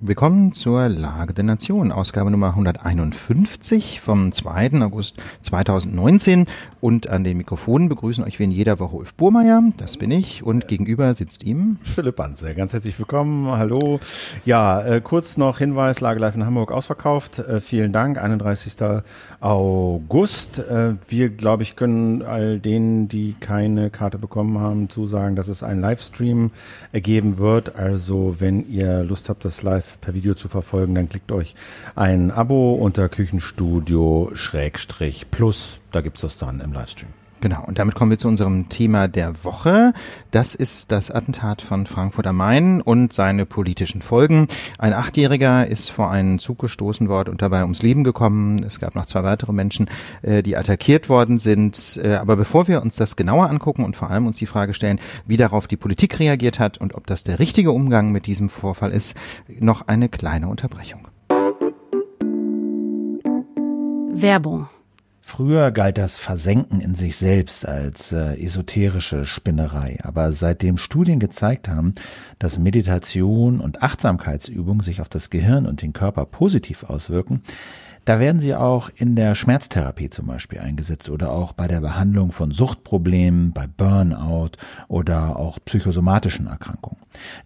Willkommen zur Lage der Nation, Ausgabe Nummer 151 vom 2. August 2019. Und an den Mikrofonen begrüßen euch wie in jeder Woche Ulf Burmeier, das bin ich, und gegenüber sitzt ihm Philipp Banze. Ganz herzlich willkommen, hallo. Ja, äh, kurz noch Hinweis, Lage live in Hamburg ausverkauft. Äh, vielen Dank, 31. August. Äh, wir, glaube ich, können all denen, die keine Karte bekommen haben, zusagen, dass es einen Livestream ergeben wird. Also wenn ihr Lust habt, das live per Video zu verfolgen, dann klickt euch ein Abo unter Küchenstudio Schrägstrich Plus. Da gibt's das dann im Livestream. Genau, und damit kommen wir zu unserem Thema der Woche. Das ist das Attentat von Frankfurt am Main und seine politischen Folgen. Ein Achtjähriger ist vor einen Zug gestoßen worden und dabei ums Leben gekommen. Es gab noch zwei weitere Menschen, äh, die attackiert worden sind. Äh, aber bevor wir uns das genauer angucken und vor allem uns die Frage stellen, wie darauf die Politik reagiert hat und ob das der richtige Umgang mit diesem Vorfall ist, noch eine kleine Unterbrechung. Werbung Früher galt das Versenken in sich selbst als äh, esoterische Spinnerei, aber seitdem Studien gezeigt haben, dass Meditation und Achtsamkeitsübung sich auf das Gehirn und den Körper positiv auswirken, da werden sie auch in der Schmerztherapie zum Beispiel eingesetzt oder auch bei der Behandlung von Suchtproblemen, bei Burnout oder auch psychosomatischen Erkrankungen.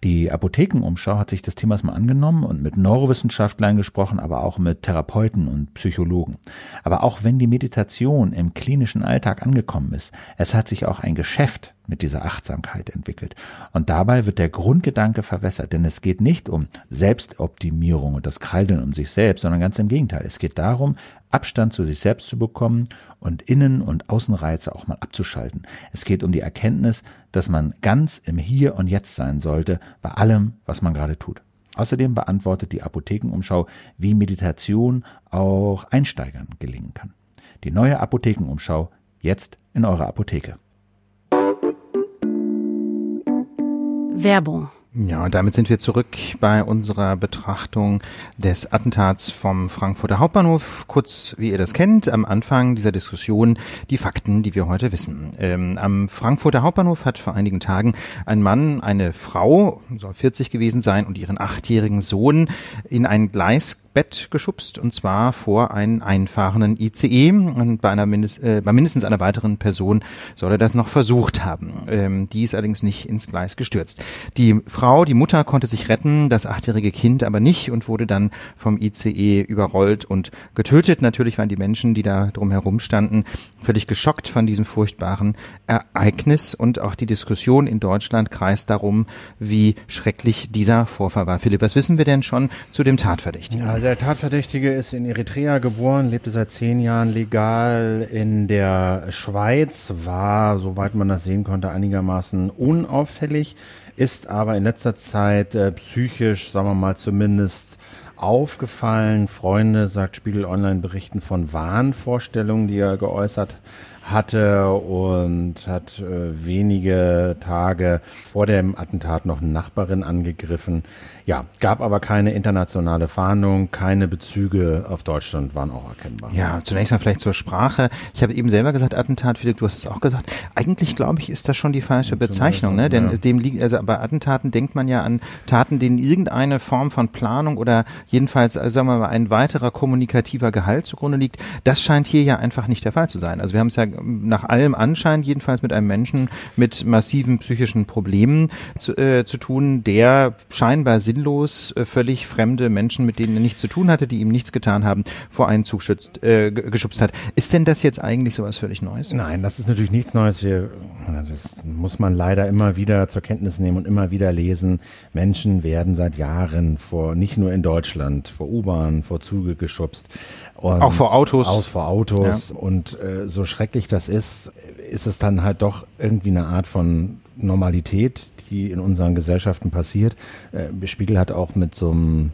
Die Apothekenumschau hat sich des Themas mal angenommen und mit Neurowissenschaftlern gesprochen, aber auch mit Therapeuten und Psychologen. Aber auch wenn die Meditation im klinischen Alltag angekommen ist, es hat sich auch ein Geschäft mit dieser Achtsamkeit entwickelt. Und dabei wird der Grundgedanke verwässert, denn es geht nicht um Selbstoptimierung und das Kreiseln um sich selbst, sondern ganz im Gegenteil. Es geht darum, Abstand zu sich selbst zu bekommen und Innen- und Außenreize auch mal abzuschalten. Es geht um die Erkenntnis, dass man ganz im Hier und Jetzt sein sollte bei allem, was man gerade tut. Außerdem beantwortet die Apothekenumschau, wie Meditation auch Einsteigern gelingen kann. Die neue Apothekenumschau jetzt in eurer Apotheke. Werbung ja, und damit sind wir zurück bei unserer Betrachtung des Attentats vom Frankfurter Hauptbahnhof. Kurz, wie ihr das kennt, am Anfang dieser Diskussion die Fakten, die wir heute wissen. Ähm, am Frankfurter Hauptbahnhof hat vor einigen Tagen ein Mann eine Frau, soll 40 gewesen sein, und ihren achtjährigen Sohn in ein Gleis Bett geschubst und zwar vor einen einfahrenden ICE und bei einer mindest, äh, bei mindestens einer weiteren Person soll er das noch versucht haben. Ähm, die ist allerdings nicht ins Gleis gestürzt. Die Frau, die Mutter konnte sich retten, das achtjährige Kind aber nicht und wurde dann vom ICE überrollt und getötet. Natürlich waren die Menschen, die da drumherum standen, völlig geschockt von diesem furchtbaren Ereignis und auch die Diskussion in Deutschland kreist darum, wie schrecklich dieser Vorfall war. Philipp, was wissen wir denn schon zu dem Tatverdächtigen? Ja, der Tatverdächtige ist in Eritrea geboren, lebte seit zehn Jahren legal in der Schweiz, war, soweit man das sehen konnte, einigermaßen unauffällig, ist aber in letzter Zeit äh, psychisch, sagen wir mal zumindest, aufgefallen. Freunde, sagt Spiegel Online, berichten von Wahnvorstellungen, die er geäußert hatte und hat äh, wenige Tage vor dem Attentat noch eine Nachbarin angegriffen. Ja, gab aber keine internationale Fahndung, keine Bezüge auf Deutschland waren auch erkennbar. Ja, zunächst mal vielleicht zur Sprache. Ich habe eben selber gesagt Attentat, Philipp, du hast es auch gesagt. Eigentlich glaube ich, ist das schon die falsche Bezeichnung, ne? Denn ja. dem liegt also bei Attentaten denkt man ja an Taten, denen irgendeine Form von Planung oder jedenfalls also sagen wir mal ein weiterer kommunikativer Gehalt zugrunde liegt. Das scheint hier ja einfach nicht der Fall zu sein. Also wir haben es ja nach allem Anschein jedenfalls mit einem Menschen mit massiven psychischen Problemen zu, äh, zu tun, der scheinbar sinnlos äh, völlig fremde Menschen, mit denen er nichts zu tun hatte, die ihm nichts getan haben, vor einen Zug schützt, äh, geschubst hat. Ist denn das jetzt eigentlich sowas völlig Neues? Nein, das ist natürlich nichts Neues. Wir, das muss man leider immer wieder zur Kenntnis nehmen und immer wieder lesen. Menschen werden seit Jahren vor, nicht nur in Deutschland, vor U-Bahn, vor Züge geschubst. Auch vor Autos. Aus vor Autos. Ja. Und äh, so schrecklich das ist, ist es dann halt doch irgendwie eine Art von Normalität, die in unseren Gesellschaften passiert. Äh, Spiegel hat auch mit so einem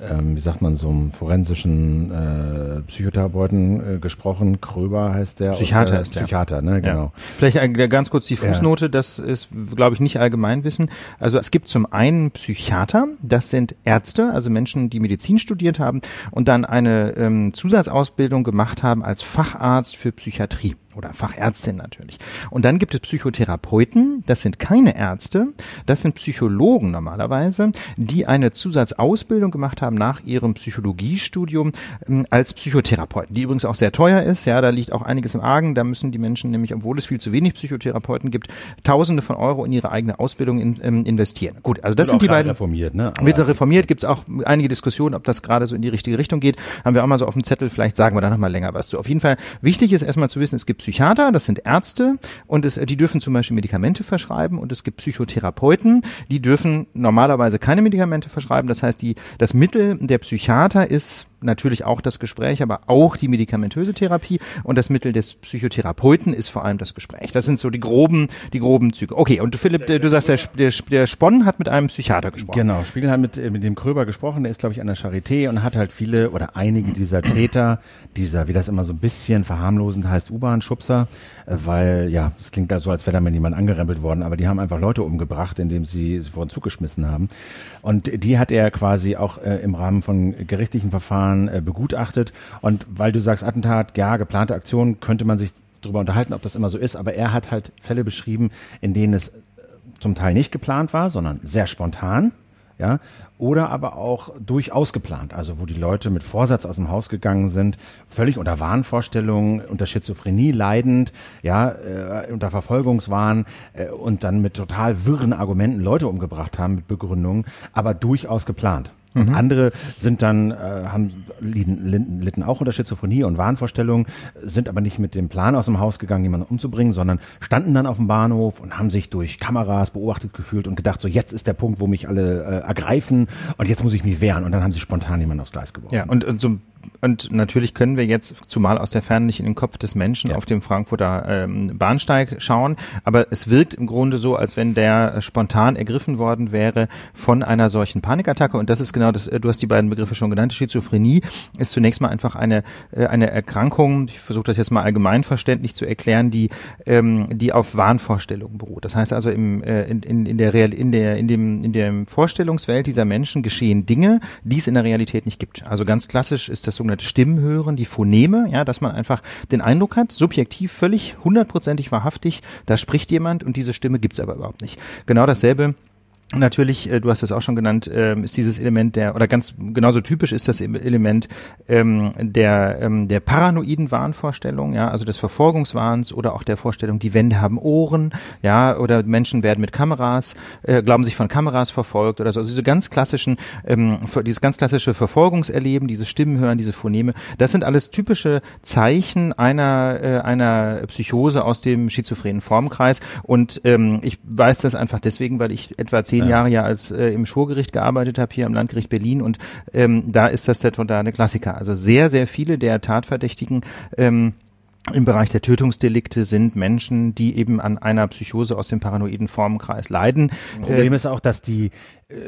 ähm, wie sagt man, so einem forensischen äh, Psychotherapeuten äh, gesprochen. Kröber heißt der. Psychiater äh, ist der. Psychiater, ne, genau. Ja. Vielleicht äh, ganz kurz die Fußnote, ja. das ist, glaube ich, nicht Allgemeinwissen. Also es gibt zum einen Psychiater, das sind Ärzte, also Menschen, die Medizin studiert haben und dann eine ähm, Zusatzausbildung gemacht haben als Facharzt für Psychiatrie oder Fachärztin natürlich. Und dann gibt es Psychotherapeuten, das sind keine Ärzte, das sind Psychologen normalerweise, die eine Zusatzausbildung gemacht haben nach ihrem Psychologiestudium ähm, als Psychotherapeuten, die übrigens auch sehr teuer ist. Ja, da liegt auch einiges im Argen. Da müssen die Menschen nämlich, obwohl es viel zu wenig Psychotherapeuten gibt, Tausende von Euro in ihre eigene Ausbildung in, ähm, investieren. Gut, also das sind die beiden. reformiert, ne? Aber- Wird reformiert, gibt es auch einige Diskussionen, ob das gerade so in die richtige Richtung geht. Haben wir auch mal so auf dem Zettel, vielleicht sagen wir da noch mal länger was zu. Auf jeden Fall wichtig ist erstmal zu wissen, es gibt Psychiater, das sind Ärzte und es, die dürfen zum Beispiel Medikamente verschreiben und es gibt Psychotherapeuten, die dürfen normalerweise keine Medikamente verschreiben. Das heißt, die, das Mittel der Psychiater ist natürlich auch das Gespräch, aber auch die medikamentöse Therapie und das Mittel des Psychotherapeuten ist vor allem das Gespräch. Das sind so die groben, die groben Züge. Okay, und du Philipp, der- du sagst, der, der, der Spon hat mit einem Psychiater gesprochen. Genau, Spiegel hat mit, äh, mit dem Kröber gesprochen, der ist, glaube ich, an der Charité und hat halt viele oder einige dieser Täter, dieser, wie das immer so ein bisschen verharmlosend heißt, U-Bahn-Schubser, äh, weil, ja, es klingt da so, als wäre da mal jemand angerempelt worden, aber die haben einfach Leute umgebracht, indem sie sie vor den Zug geschmissen haben. Und die hat er quasi auch äh, im Rahmen von gerichtlichen Verfahren äh, begutachtet. Und weil du sagst, Attentat, ja, geplante Aktion, könnte man sich darüber unterhalten, ob das immer so ist, aber er hat halt Fälle beschrieben, in denen es zum Teil nicht geplant war, sondern sehr spontan, ja, oder aber auch durchaus geplant, also wo die Leute mit Vorsatz aus dem Haus gegangen sind, völlig unter Wahnvorstellungen, unter Schizophrenie leidend, ja, äh, unter Verfolgungswahn äh, und dann mit total wirren Argumenten Leute umgebracht haben mit Begründungen, aber durchaus geplant. Und andere sind dann, äh, haben, litten, litten, litten auch unter Schizophrenie und Wahnvorstellungen, sind aber nicht mit dem Plan aus dem Haus gegangen, jemanden umzubringen, sondern standen dann auf dem Bahnhof und haben sich durch Kameras beobachtet gefühlt und gedacht, so jetzt ist der Punkt, wo mich alle äh, ergreifen und jetzt muss ich mich wehren. Und dann haben sie spontan jemanden aufs Gleis geworfen. Ja, und, und, so, und natürlich können wir jetzt zumal aus der Ferne nicht in den Kopf des Menschen Ja. auf dem Frankfurter ähm, Bahnsteig schauen, aber es wirkt im Grunde so, als wenn der spontan ergriffen worden wäre von einer solchen Panikattacke. Und das ist genau das, äh, du hast die beiden Begriffe schon genannt. Schizophrenie ist zunächst mal einfach eine, äh, eine Erkrankung, ich versuche das jetzt mal allgemeinverständlich zu erklären, die, ähm, die auf Wahnvorstellungen beruht. Das heißt also im, äh, in, in, in der Real, in der, in dem, in der Vorstellungswelt dieser Menschen geschehen Dinge, die es in der Realität nicht gibt. Also ganz klassisch ist das sogenannte Stimmenhören, die Phoneme, ja, dass man einfach den Eindruck hat, subjektiv völlig hundertprozentig wahrhaftig, da spricht jemand und diese Stimme gibt's aber überhaupt nicht. Genau dasselbe Natürlich, äh, du hast es auch schon genannt, ähm, ist dieses Element der, oder ganz genauso typisch ist das Element ähm, der, ähm, der paranoiden Wahnvorstellung, ja, also des Verfolgungswahns oder auch der Vorstellung, die Wände haben Ohren, ja, oder Menschen werden mit Kameras, äh, glauben sich von Kameras verfolgt oder so. Also diese ganz klassischen, ähm, dieses ganz klassische Verfolgungserleben, diese Stimmen hören, diese Phoneme, das sind alles typische Zeichen einer, äh, einer Psychose aus dem schizophrenen Formkreis. Und ähm, ich weiß das einfach deswegen, weil ich etwa zehn Jahre ja als äh, im Schwurgericht gearbeitet habe, hier am Landgericht Berlin. Und ähm, da ist das der totale Klassiker. Also sehr, sehr viele der Tatverdächtigen ähm, im Bereich der Tötungsdelikte sind Menschen, die eben an einer Psychose aus dem paranoiden Formenkreis leiden. Problem ist auch, dass die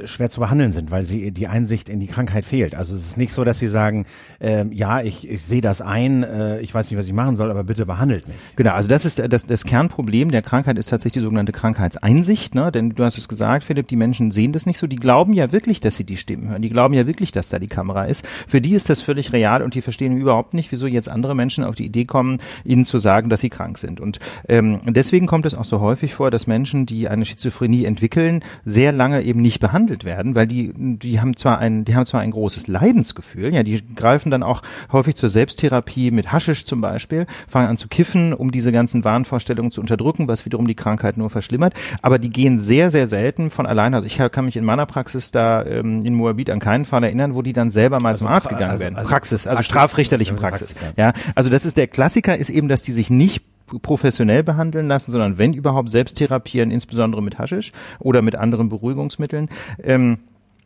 schwer zu behandeln sind, weil sie die Einsicht in die Krankheit fehlt. Also es ist nicht so, dass sie sagen, ähm, ja, ich, ich sehe das ein, äh, ich weiß nicht, was ich machen soll, aber bitte behandelt mich. Genau, also das ist das, das Kernproblem der Krankheit ist tatsächlich die sogenannte Krankheitseinsicht, ne? Denn du hast es gesagt, Philipp, die Menschen sehen das nicht so, die glauben ja wirklich, dass sie die Stimmen hören, die glauben ja wirklich, dass da die Kamera ist. Für die ist das völlig real und die verstehen überhaupt nicht, wieso jetzt andere Menschen auf die Idee kommen, ihnen zu sagen, dass sie krank sind. Und ähm, deswegen kommt es auch so häufig vor, dass Menschen, die eine Schizophrenie entwickeln, sehr lange eben nicht behandelt werden, weil die die haben zwar ein die haben zwar ein großes Leidensgefühl, ja, die greifen dann auch häufig zur Selbsttherapie mit Haschisch zum Beispiel, fangen an zu kiffen, um diese ganzen Wahnvorstellungen zu unterdrücken, was wiederum die Krankheit nur verschlimmert. Aber die gehen sehr, sehr selten von alleine. Also ich kann mich in meiner Praxis da ähm, in Moabit an keinen Fall erinnern, wo die dann selber mal zum Arzt pra- gegangen also- werden. also Praxis, also Praxis. strafrichterliche Also Praxis. Praxis, Ja, also das ist der Klassiker, ist eben, dass die sich nicht professionell behandeln lassen, sondern wenn überhaupt selbst therapieren, insbesondere mit Haschisch oder mit anderen Beruhigungsmitteln. Ähm,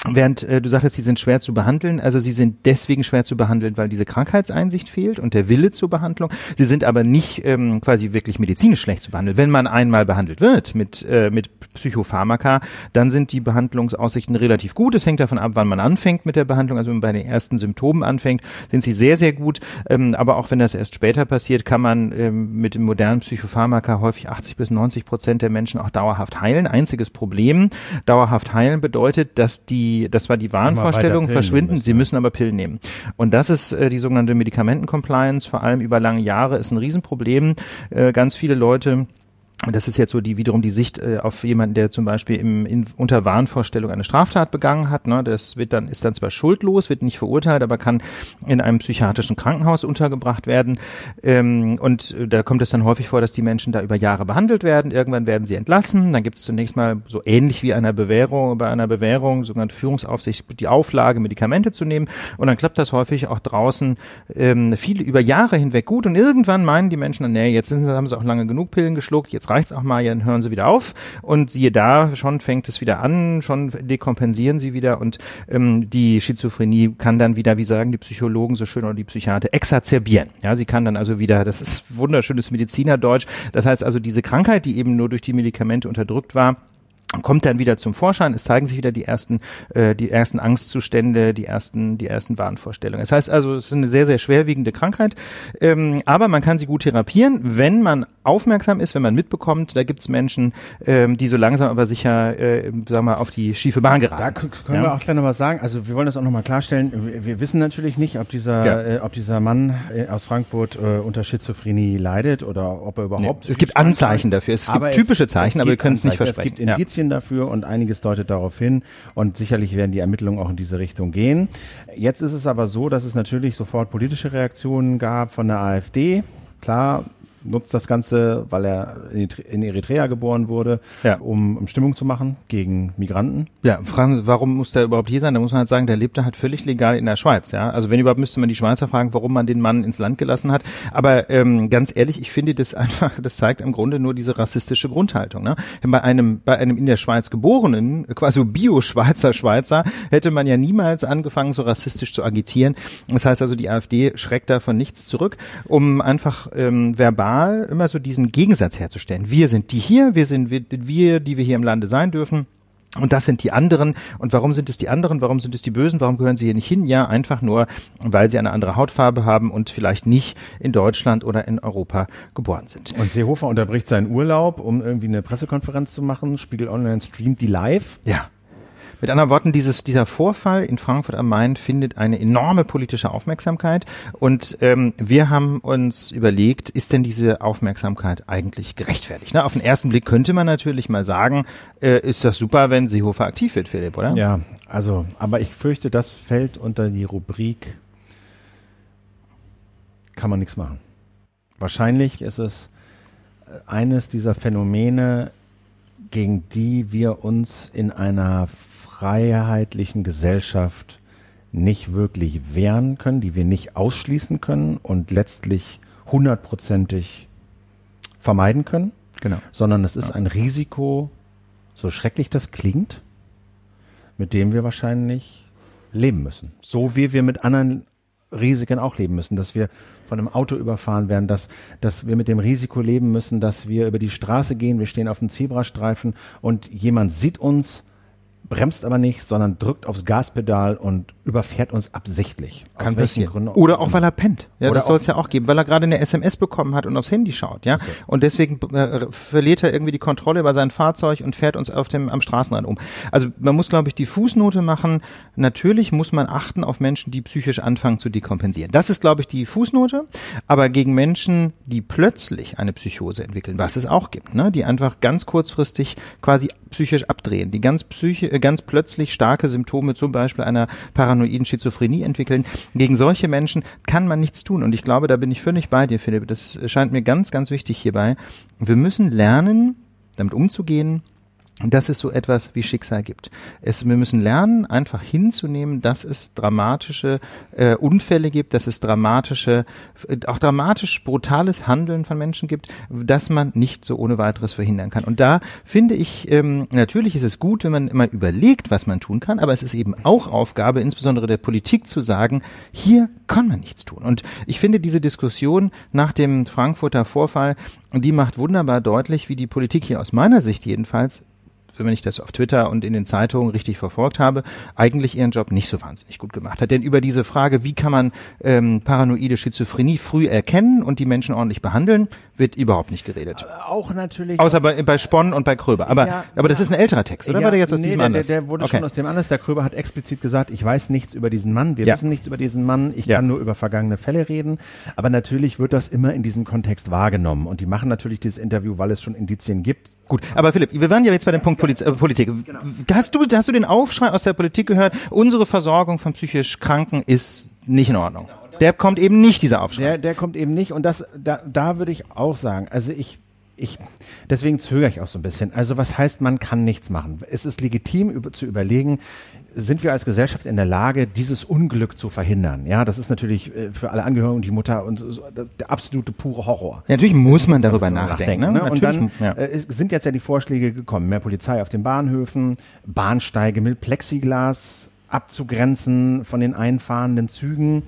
Während äh, du sagtest, sie sind schwer zu behandeln, also sie sind deswegen schwer zu behandeln, weil diese Krankheitseinsicht fehlt und der Wille zur Behandlung. Sie sind aber nicht ähm, quasi wirklich medizinisch schlecht zu behandeln. Wenn man einmal behandelt wird mit, äh, mit Psychopharmaka, dann sind die Behandlungsaussichten relativ gut. Es hängt davon ab, wann man anfängt mit der Behandlung. Also wenn man bei den ersten Symptomen anfängt, sind sie sehr, sehr gut. Ähm, aber auch wenn das erst später passiert, kann man ähm, mit dem modernen Psychopharmaka häufig 80 bis 90 Prozent der Menschen auch dauerhaft heilen. Einziges Problem, dauerhaft heilen bedeutet, dass die die, das war die Wahnvorstellung, verschwinden, sie müssen aber Pillen nehmen. Und das ist äh, die sogenannte Medikamentencompliance, vor allem über lange Jahre, ist ein Riesenproblem. Äh, ganz viele Leute das ist jetzt so die wiederum die Sicht äh, auf jemanden, der zum Beispiel im, in, unter Wahnvorstellung eine Straftat begangen hat. Ne? Das wird dann ist dann zwar schuldlos, wird nicht verurteilt, aber kann in einem psychiatrischen Krankenhaus untergebracht werden. Ähm, und äh, da kommt es dann häufig vor, dass die Menschen da über Jahre behandelt werden. Irgendwann werden sie entlassen. Dann gibt es zunächst mal so ähnlich wie einer Bewährung bei einer Bewährung sogenannte Führungsaufsicht die Auflage, Medikamente zu nehmen. Und dann klappt das häufig auch draußen ähm, viele über Jahre hinweg gut. Und irgendwann meinen die Menschen, nee, jetzt sind, haben sie auch lange genug Pillen geschluckt. Jetzt reicht's auch mal, dann hören sie wieder auf. Und siehe da, schon fängt es wieder an, schon dekompensieren sie wieder. Und ähm, die Schizophrenie kann dann wieder, wie sagen die Psychologen so schön oder die Psychiater, exazerbieren. Ja, sie kann dann also wieder, das ist wunderschönes Medizinerdeutsch, das heißt also diese Krankheit, die eben nur durch die Medikamente unterdrückt war, kommt dann wieder zum Vorschein. Es zeigen sich wieder die ersten, äh, die ersten Angstzustände, die ersten, die ersten Wahnvorstellungen. Das heißt also, es ist eine sehr, sehr schwerwiegende Krankheit, ähm, aber man kann sie gut therapieren, wenn man aufmerksam ist, wenn man mitbekommt, da gibt es Menschen, ähm, die so langsam aber sicher, äh, sagen wir, auf die schiefe Bahn geraten. Da können ja. wir auch gleich noch was sagen. Also wir wollen das auch nochmal klarstellen. Wir, wir, wissen natürlich nicht, ob dieser, ja. äh, ob dieser Mann äh, aus Frankfurt äh, unter Schizophrenie leidet oder ob er überhaupt. Nee. Es gibt Anzeichen dafür. Es gibt typische Zeichen, es aber wir können es nicht versprechen. Es gibt Indizien Indizien dafür und einiges deutet darauf hin und sicherlich werden die Ermittlungen auch in diese Richtung gehen. Jetzt ist es aber so, dass es natürlich sofort politische Reaktionen gab von der AfD. Klar, nutzt das Ganze, weil er in Eritrea geboren wurde, ja. um, um Stimmung zu machen gegen Migranten. Ja, fragen, warum muss der überhaupt hier sein? Da muss man halt sagen, der lebte halt völlig legal in der Schweiz. Ja, also wenn überhaupt müsste man die Schweizer fragen, warum man den Mann ins Land gelassen hat. Aber ähm, ganz ehrlich, ich finde das einfach, das zeigt im Grunde nur diese rassistische Grundhaltung. Ne? Bei einem bei einem in der Schweiz geborenen, quasi Bio-Schweizer Schweizer, hätte man ja niemals angefangen, so rassistisch zu agitieren. Das heißt also, die AfD schreckt da von nichts zurück, um einfach ähm, verbal Mal immer so diesen Gegensatz herzustellen. Wir sind die hier, wir sind wir, wir, die wir hier im Lande sein dürfen. Und das sind die anderen. Und warum sind es die anderen? Warum sind es die Bösen? Warum gehören sie hier nicht hin? Ja, einfach nur, weil sie eine andere Hautfarbe haben und vielleicht nicht in Deutschland oder in Europa geboren sind. Und Seehofer unterbricht seinen Urlaub, um irgendwie eine Pressekonferenz zu machen. Spiegel Online streamt die live. Ja. Mit anderen Worten, dieses, dieser Vorfall in Frankfurt am Main findet eine enorme politische Aufmerksamkeit und ähm, wir haben uns überlegt, ist denn diese Aufmerksamkeit eigentlich gerechtfertigt? Ne? Auf den ersten Blick könnte man natürlich mal sagen, äh, ist das super, wenn Seehofer aktiv wird, Philipp, oder? Ja, also, aber ich fürchte, das fällt unter die Rubrik, kann man nichts machen. Wahrscheinlich ist es äh, eines dieser Phänomene, gegen die wir uns in einer freiheitlichen Gesellschaft nicht wirklich wehren können, die wir nicht ausschließen können und letztlich hundertprozentig vermeiden können. Genau. Sondern es ist ja. ein Risiko, so schrecklich das klingt, mit dem wir wahrscheinlich leben müssen. So wie wir mit anderen Risiken auch leben müssen, dass wir von einem Auto überfahren werden, dass, dass wir mit dem Risiko leben müssen, dass wir über die Straße gehen, wir stehen auf dem Zebrastreifen und jemand sieht uns, bremst aber nicht, sondern drückt aufs Gaspedal und überfährt uns absichtlich. Kann passieren. Gründen Oder auch, weil er pennt. Ja, Oder das soll es ja auch geben, weil er gerade eine SMS bekommen hat und aufs Handy schaut, ja. Okay. Und deswegen äh, verliert er irgendwie die Kontrolle über sein Fahrzeug und fährt uns auf dem am Straßenrand um. Also man muss, glaube ich, die Fußnote machen. Natürlich muss man achten auf Menschen, die psychisch anfangen zu dekompensieren. Das ist, glaube ich, die Fußnote. Aber gegen Menschen, die plötzlich eine Psychose entwickeln, was es auch gibt, ne, die einfach ganz kurzfristig quasi psychisch abdrehen, die ganz psychisch ganz plötzlich starke Symptome, zum Beispiel einer paranoiden Schizophrenie entwickeln. Gegen solche Menschen kann man nichts tun. Und ich glaube, da bin ich völlig bei dir, Philipp. Das scheint mir ganz, ganz wichtig hierbei. Wir müssen lernen, damit umzugehen, dass es so etwas wie Schicksal gibt. Es, wir müssen lernen, einfach hinzunehmen, dass es dramatische äh, Unfälle gibt, dass es dramatische, äh, auch dramatisch brutales Handeln von Menschen gibt, dass man nicht so ohne weiteres verhindern kann. Und da finde ich, ähm, natürlich ist es gut, wenn man immer überlegt, was man tun kann, aber es ist eben auch Aufgabe, insbesondere der Politik, zu sagen, hier kann man nichts tun. Und ich finde diese Diskussion nach dem Frankfurter Vorfall, die macht wunderbar deutlich, wie die Politik hier aus meiner Sicht jedenfalls wenn ich das auf Twitter und in den Zeitungen richtig verfolgt habe, eigentlich ihren Job nicht so wahnsinnig gut gemacht hat. Denn über diese Frage, wie kann man ähm, paranoide Schizophrenie früh erkennen und die Menschen ordentlich behandeln, wird überhaupt nicht geredet. Auch natürlich. Außer bei, bei Spon und bei Kröber. Aber, ja, aber das ist ein älterer Text, oder ja, war der jetzt aus nee, diesem der, Anlass? Der, der wurde okay. schon aus dem Anlass. Der Kröber hat explizit gesagt, ich weiß nichts über diesen Mann. Wir Ja. wissen nichts über diesen Mann. Ich Ja. kann nur über vergangene Fälle reden. Aber natürlich wird das immer in diesem Kontext wahrgenommen. Und die machen natürlich dieses Interview, weil es schon Indizien gibt. Gut, aber Philipp, wir waren ja jetzt bei dem Punkt Poliz äh, Politik. Hast du, hast du den Aufschrei aus der Politik gehört? Unsere Versorgung von psychisch Kranken ist nicht in Ordnung. Der kommt eben nicht, dieser Aufschrei. Der, der kommt eben nicht. Und das, da, da würde ich auch sagen, also ich, ich, deswegen zögere ich auch so ein bisschen. Also was heißt, man kann nichts machen? Es ist legitim über, zu überlegen, sind wir als Gesellschaft in der Lage, dieses Unglück zu verhindern? Ja, das ist natürlich äh, für alle Angehörigen und die Mutter und so, der absolute pure Horror. Ja, natürlich muss man darüber So nachdenken. ne? Und dann Natürlich, ja. äh, es sind jetzt ja die Vorschläge gekommen. Mehr Polizei auf den Bahnhöfen, Bahnsteige mit Plexiglas abzugrenzen von den einfahrenden Zügen.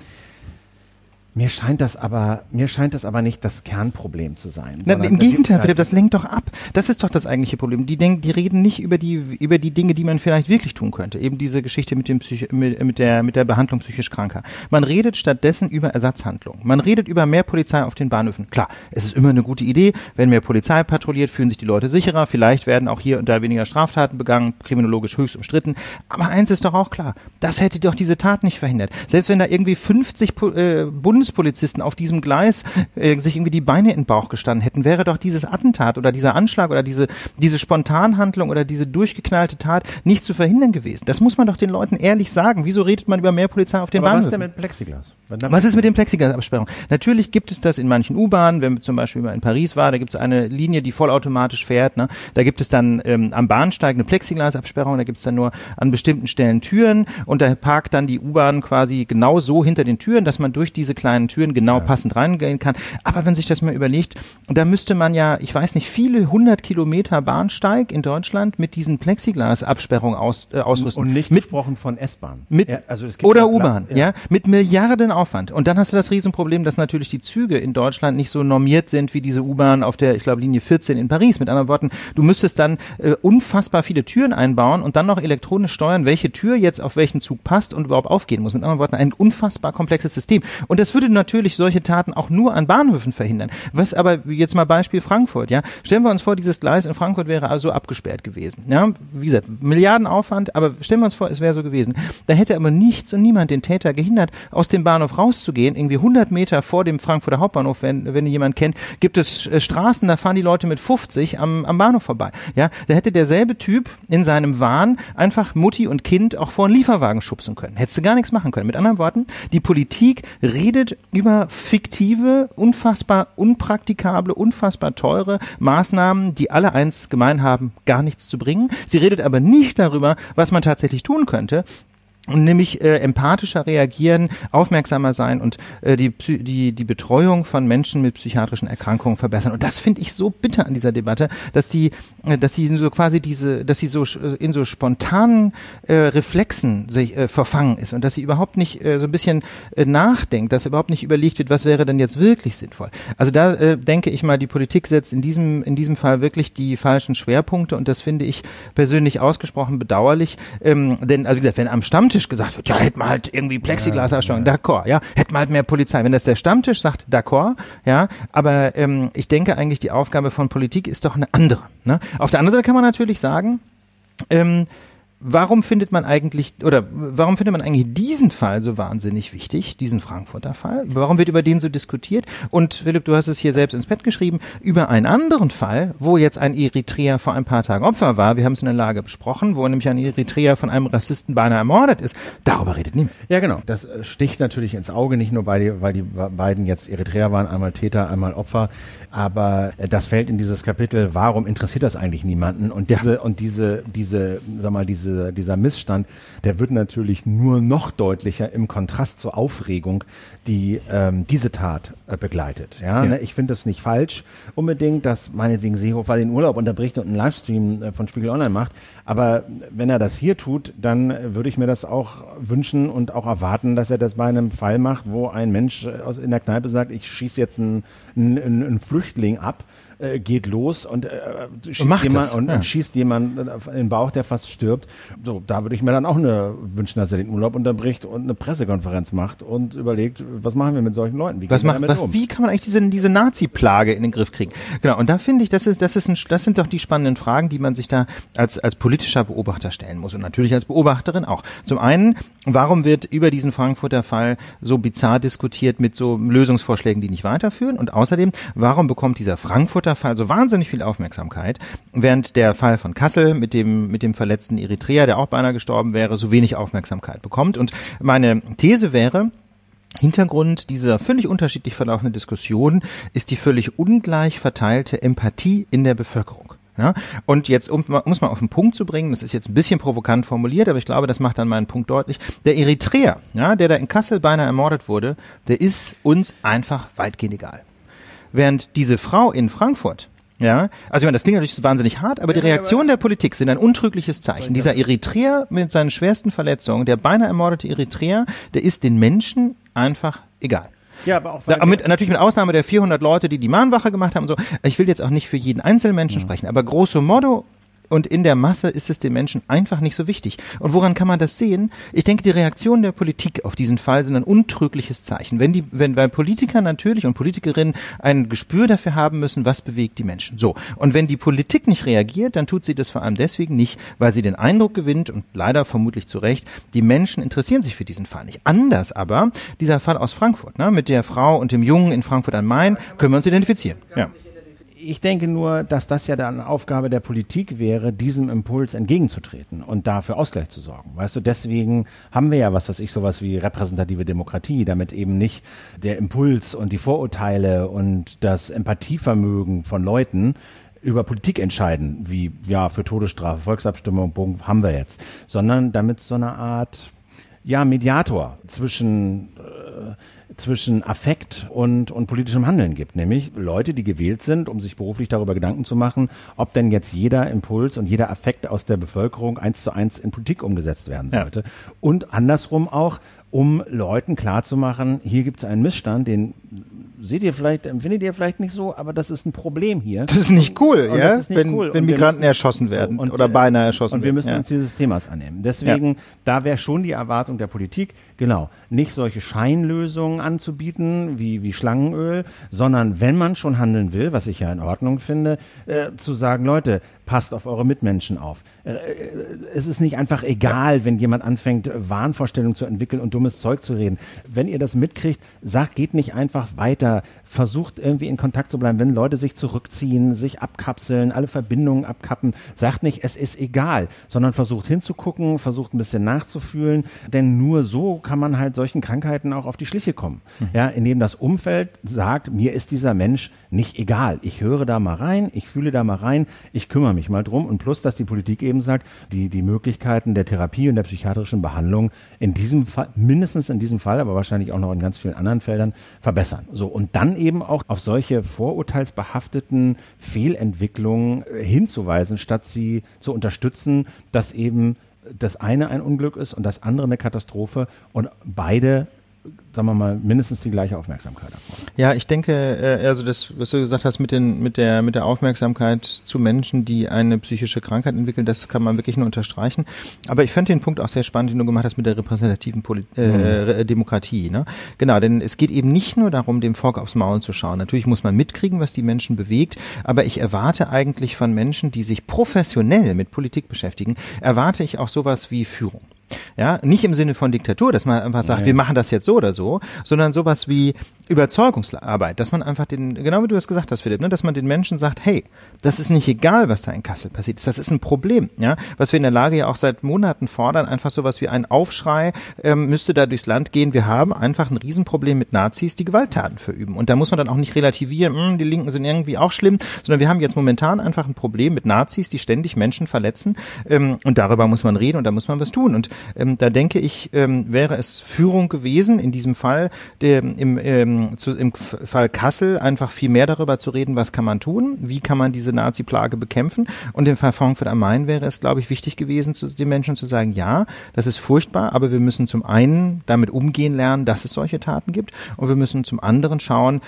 Mir scheint das aber, mir scheint das aber nicht das Kernproblem zu sein. Na, Im Gegenteil, halt- Philipp, das lenkt doch ab. Das ist doch das eigentliche Problem. Die denken, die reden nicht über die über die Dinge, die man vielleicht wirklich tun könnte. Eben diese Geschichte mit dem Psych mit, mit der mit der Behandlung psychisch Kranker. Man redet stattdessen über Ersatzhandlungen. Man redet über mehr Polizei auf den Bahnhöfen. Klar, es ist immer eine gute Idee, wenn mehr Polizei patrouilliert, fühlen sich die Leute sicherer. Vielleicht werden auch hier und da weniger Straftaten begangen, kriminologisch höchst umstritten. Aber eins ist doch auch klar: Das hätte doch diese Tat nicht verhindert. Selbst wenn da irgendwie 50 Po- äh, Bundespolizisten auf diesem Gleis äh, sich irgendwie die Beine in den Bauch gestanden hätten, wäre doch dieses Attentat oder dieser Anschlag oder diese, diese Spontanhandlung oder diese durchgeknallte Tat nicht zu verhindern gewesen. Das muss man doch den Leuten ehrlich sagen. Wieso redet man über mehr Polizei auf den Aber was Bahnhöfen? denn mit Plexiglas? Was ist mit dem Plexiglasabsperrung? Natürlich gibt es das in manchen U-Bahnen, wenn man zum Beispiel mal in Paris war, da gibt es eine Linie, die vollautomatisch fährt. Ne? Da gibt es dann ähm, am Bahnsteig eine Plexiglasabsperrung, da gibt es dann nur an bestimmten Stellen Türen und da parkt dann die U-Bahn quasi genau so hinter den Türen, dass man durch diese kleinen Türen genau passend reingehen kann. Aber wenn sich das mal überlegt, da müsste man ja, ich weiß nicht, viele hundert Kilometer Bahnsteig in Deutschland mit diesen Plexiglasabsperrungen aus, äh, ausrüsten. und nicht mit gesprochen von S-Bahn. mit Ja, also oder ja- U-Bahn, ja. mit Milliarden Aufwand. Und dann hast du das Riesenproblem, dass natürlich die Züge in Deutschland nicht so normiert sind wie diese U-Bahn auf der, ich glaube, Linie 14 in Paris. Mit anderen Worten, du müsstest dann äh, unfassbar viele Türen einbauen und dann noch elektronisch steuern, welche Tür jetzt auf welchen Zug passt und überhaupt aufgehen muss. Mit anderen Worten, ein unfassbar komplexes System. Und das würde natürlich solche Taten auch nur an Bahnhöfen verhindern. Was aber jetzt mal Beispiel Frankfurt, ja. Stellen wir uns vor, dieses Gleis in Frankfurt wäre also abgesperrt gewesen. Ja, wie gesagt, Milliarden Aufwand, aber stellen wir uns vor, es wäre so gewesen. Da hätte aber nichts und niemand den Täter gehindert, aus dem Bahnhof rauszugehen. Irgendwie 100 Meter vor dem Frankfurter Hauptbahnhof, wenn, wenn jemand kennt, gibt es äh, Straßen, da fahren die Leute mit 50 am, am Bahnhof vorbei. Ja, da hätte derselbe Typ in seinem Wahn einfach Mutti und Kind auch vor einen Lieferwagen schubsen können. Hättest du gar nichts machen können. Mit anderen Worten, die Politik redet über fiktive, unfassbar unpraktikable, unfassbar teure Maßnahmen, die alle eins gemein haben, gar nichts zu bringen. Sie redet aber nicht darüber, was man tatsächlich tun könnte. Und nämlich äh, empathischer reagieren, aufmerksamer sein und äh, die, die, die Betreuung von Menschen mit psychiatrischen Erkrankungen verbessern. Und das finde ich so bitter an dieser Debatte, dass die, äh, dass sie so quasi diese, dass sie so sch- in so spontanen äh, Reflexen sich, äh, verfangen ist und dass sie überhaupt nicht äh, so ein bisschen äh, nachdenkt, dass überhaupt nicht überlegt wird, was wäre denn jetzt wirklich sinnvoll. Also da äh, denke ich mal, die Politik setzt in diesem, in diesem Fall wirklich die falschen Schwerpunkte und das finde ich persönlich ausgesprochen bedauerlich. Ähm, denn, also wie gesagt, wenn am Stammtisch gesagt wird, ja, hätten wir halt irgendwie Plexiglasausstellung, d'accord, ja, hätten wir halt mehr Polizei. Wenn das der Stammtisch sagt, d'accord, ja, aber ähm, ich denke eigentlich, die Aufgabe von Politik ist doch eine andere. Ne? Auf der anderen Seite kann man natürlich sagen, ähm, Warum findet man eigentlich oder warum findet man eigentlich diesen Fall so wahnsinnig wichtig, diesen Frankfurter Fall? Warum wird über den so diskutiert? Und Philipp, du hast es hier selbst ins Bett geschrieben, über einen anderen Fall, wo jetzt ein Eritreer vor ein paar Tagen Opfer war, wir haben es in der Lage besprochen, wo nämlich ein Eritreer von einem Rassisten beinahe ermordet ist. Darüber redet niemand. Ja, genau. Das äh, sticht natürlich ins Auge, nicht nur bei die, weil die be- beiden jetzt Eritreer waren, einmal Täter, einmal Opfer, aber äh, das fällt in dieses Kapitel, warum interessiert das eigentlich niemanden? Und diese, und diese, diese, sag mal, diese diese, dieser Missstand, der wird natürlich nur noch deutlicher im Kontrast zur Aufregung, die ähm, diese Tat äh, begleitet. Ja, ja. Ne? ich finde es nicht falsch unbedingt, dass meinetwegen Seehofer den Urlaub unterbricht und einen Livestream äh, von Spiegel Online macht. Aber wenn er das hier tut, dann würde ich mir das auch wünschen und auch erwarten, dass er das bei einem Fall macht, wo ein Mensch aus in der Kneipe sagt, ich schieße jetzt einen, einen, einen Flüchtling ab äh, geht los und, äh, schießt, und jemand, und, ja. und schießt jemand in den Bauch, der fast stirbt. So, da würde ich mir dann auch eine, wünschen, dass er den Urlaub unterbricht und eine Pressekonferenz macht und überlegt, was machen wir mit solchen Leuten? Wie, was macht, was, um? wie kann man eigentlich diese, diese Nazi-Plage in den Griff kriegen? Genau, und da finde ich, das ist, das ist ein, das sind doch die spannenden Fragen, die man sich da als, als politischer Beobachter stellen muss und natürlich als Beobachterin auch. Zum einen, warum wird über diesen Frankfurter Fall so bizarr diskutiert mit so Lösungsvorschlägen, die nicht weiterführen? Und außerdem, warum bekommt dieser Frankfurter Fall so wahnsinnig viel Aufmerksamkeit, während der Fall von Kassel mit dem, mit dem verletzten Eritreer, der auch beinahe gestorben wäre, so wenig Aufmerksamkeit bekommt. Und meine These wäre, Hintergrund dieser völlig unterschiedlich verlaufenden Diskussion ist die völlig ungleich verteilte Empathie in der Bevölkerung. Ja, und jetzt, um es mal auf den Punkt zu bringen, das ist jetzt ein bisschen provokant formuliert, aber ich glaube, das macht dann meinen Punkt deutlich. Der Eritreer, ja, der da in Kassel beinahe ermordet wurde, der ist uns einfach weitgehend egal. Während diese Frau in Frankfurt, ja, also ich meine, das klingt natürlich wahnsinnig hart, aber die Reaktionen der Politik sind ein untrügliches Zeichen. Dieser Eritreer mit seinen schwersten Verletzungen, der beinahe ermordete Eritreer, der ist den Menschen einfach egal. Ja, aber auch da, mit, natürlich mit Ausnahme der 400 Leute, die die Mahnwache gemacht haben und so. Ich will jetzt auch nicht für jeden Einzelmenschen mhm. sprechen, aber grosso modo und in der Masse ist es den Menschen einfach nicht so wichtig. Und woran kann man das sehen? Ich denke, die Reaktionen der Politik auf diesen Fall sind ein untrügliches Zeichen. Wenn die, wenn, weil Politiker natürlich und Politikerinnen ein Gespür dafür haben müssen, was bewegt die Menschen. So. Und wenn die Politik nicht reagiert, dann tut sie das vor allem deswegen nicht, weil sie den Eindruck gewinnt und leider vermutlich zu Recht, die Menschen interessieren sich für diesen Fall nicht. Anders aber, dieser Fall aus Frankfurt, ne, mit der Frau und dem Jungen in Frankfurt am Main, können wir uns identifizieren. Ja ich denke nur, dass das ja dann Aufgabe der Politik wäre, diesem Impuls entgegenzutreten und dafür Ausgleich zu sorgen. Weißt du, deswegen haben wir ja was, was ich sowas wie repräsentative Demokratie, damit eben nicht der Impuls und die Vorurteile und das Empathievermögen von Leuten über Politik entscheiden, wie ja für Todesstrafe, Volksabstimmung, Punkt, haben wir jetzt, sondern damit so eine Art ja Mediator zwischen äh, zwischen Affekt und, und politischem Handeln gibt. Nämlich Leute, die gewählt sind, um sich beruflich darüber Gedanken zu machen, ob denn jetzt jeder Impuls und jeder Affekt aus der Bevölkerung eins zu eins in Politik umgesetzt werden sollte. Ja. Und andersrum auch, um Leuten klarzumachen, hier gibt es einen Missstand, den seht ihr vielleicht, empfindet ihr vielleicht nicht so, aber das ist ein Problem hier. Das ist nicht cool, und, ja, nicht wenn, cool. wenn Migranten müssen, erschossen werden so, und, oder beinahe erschossen werden. Und wir müssen werden. uns dieses Themas annehmen. Deswegen, ja. da wäre schon die Erwartung der Politik, genau, nicht solche Scheinlösungen anzubieten wie, wie Schlangenöl, sondern wenn man schon handeln will, was ich ja in Ordnung finde, äh, zu sagen, Leute, passt auf eure Mitmenschen auf. Äh, äh, es ist nicht einfach egal, wenn jemand anfängt, Wahnvorstellungen zu entwickeln und dummes Zeug zu reden. Wenn ihr das mitkriegt, sagt, geht nicht einfach weiter, versucht irgendwie in Kontakt zu bleiben. Wenn Leute sich zurückziehen, sich abkapseln, alle Verbindungen abkappen, sagt nicht, es ist egal, sondern versucht hinzugucken, versucht ein bisschen nachzufühlen, denn nur so kann man halt solchen Krankheiten auch auf die Schliche kommen. Mhm. Ja, indem das Umfeld sagt, mir ist dieser Mensch nicht egal. Ich höre da mal rein, ich fühle da mal rein, ich kümmere mich mal drum und plus, dass die Politik eben sagt, die, die Möglichkeiten der Therapie und der psychiatrischen Behandlung in diesem Fall, mindestens in diesem Fall, aber wahrscheinlich auch noch in ganz vielen anderen Feldern verbessern. So. Und dann eben auch auf solche vorurteilsbehafteten Fehlentwicklungen hinzuweisen, statt sie zu unterstützen, dass eben das eine ein Unglück ist und das andere eine Katastrophe und beide sagen wir mal, mindestens die gleiche Aufmerksamkeit davon. Ja, ich denke, äh, also das, was du gesagt hast mit, den, mit, der, mit der Aufmerksamkeit zu Menschen, die eine psychische Krankheit entwickeln, das kann man wirklich nur unterstreichen. Aber ich fand den Punkt auch sehr spannend, den du gemacht hast mit der repräsentativen Poli äh, mhm. Demokratie. Ne? Genau, denn es geht eben nicht nur darum, dem Volk aufs Maul zu schauen. Natürlich muss man mitkriegen, was die Menschen bewegt, aber ich erwarte eigentlich von Menschen, die sich professionell mit Politik beschäftigen, erwarte ich auch sowas wie Führung. Ja, nicht im Sinne von Diktatur, dass man einfach sagt, Nein. wir machen das jetzt so oder so, sondern sowas wie Überzeugungsarbeit, dass man einfach den, genau wie du es gesagt hast, Philipp, ne, dass man den Menschen sagt, hey, das ist nicht egal, was da in Kassel passiert ist, das ist ein Problem, ja, was wir in der Lage ja auch seit Monaten fordern, einfach sowas wie ein Aufschrei ähm, müsste da durchs Land gehen. Wir haben einfach ein Riesenproblem mit Nazis, die Gewalttaten verüben. Und da muss man dann auch nicht relativieren, mh, hm, die Linken sind irgendwie auch schlimm, sondern wir haben jetzt momentan einfach ein Problem mit Nazis, die ständig Menschen verletzen. Ähm, und darüber muss man reden und da muss man was tun. Und ähm, da denke ich, ähm, wäre es Führung gewesen, in diesem Fall, der, im, ähm, zu, im Fall Kassel, einfach viel mehr darüber zu reden, was kann man tun, wie kann man diese Nazi-Plage bekämpfen. Und im Fall Frankfurt am Main wäre es, glaube ich, wichtig gewesen, zu den Menschen zu sagen, ja, das ist furchtbar, aber wir müssen zum einen damit umgehen lernen, dass es solche Taten gibt und wir müssen zum anderen schauen,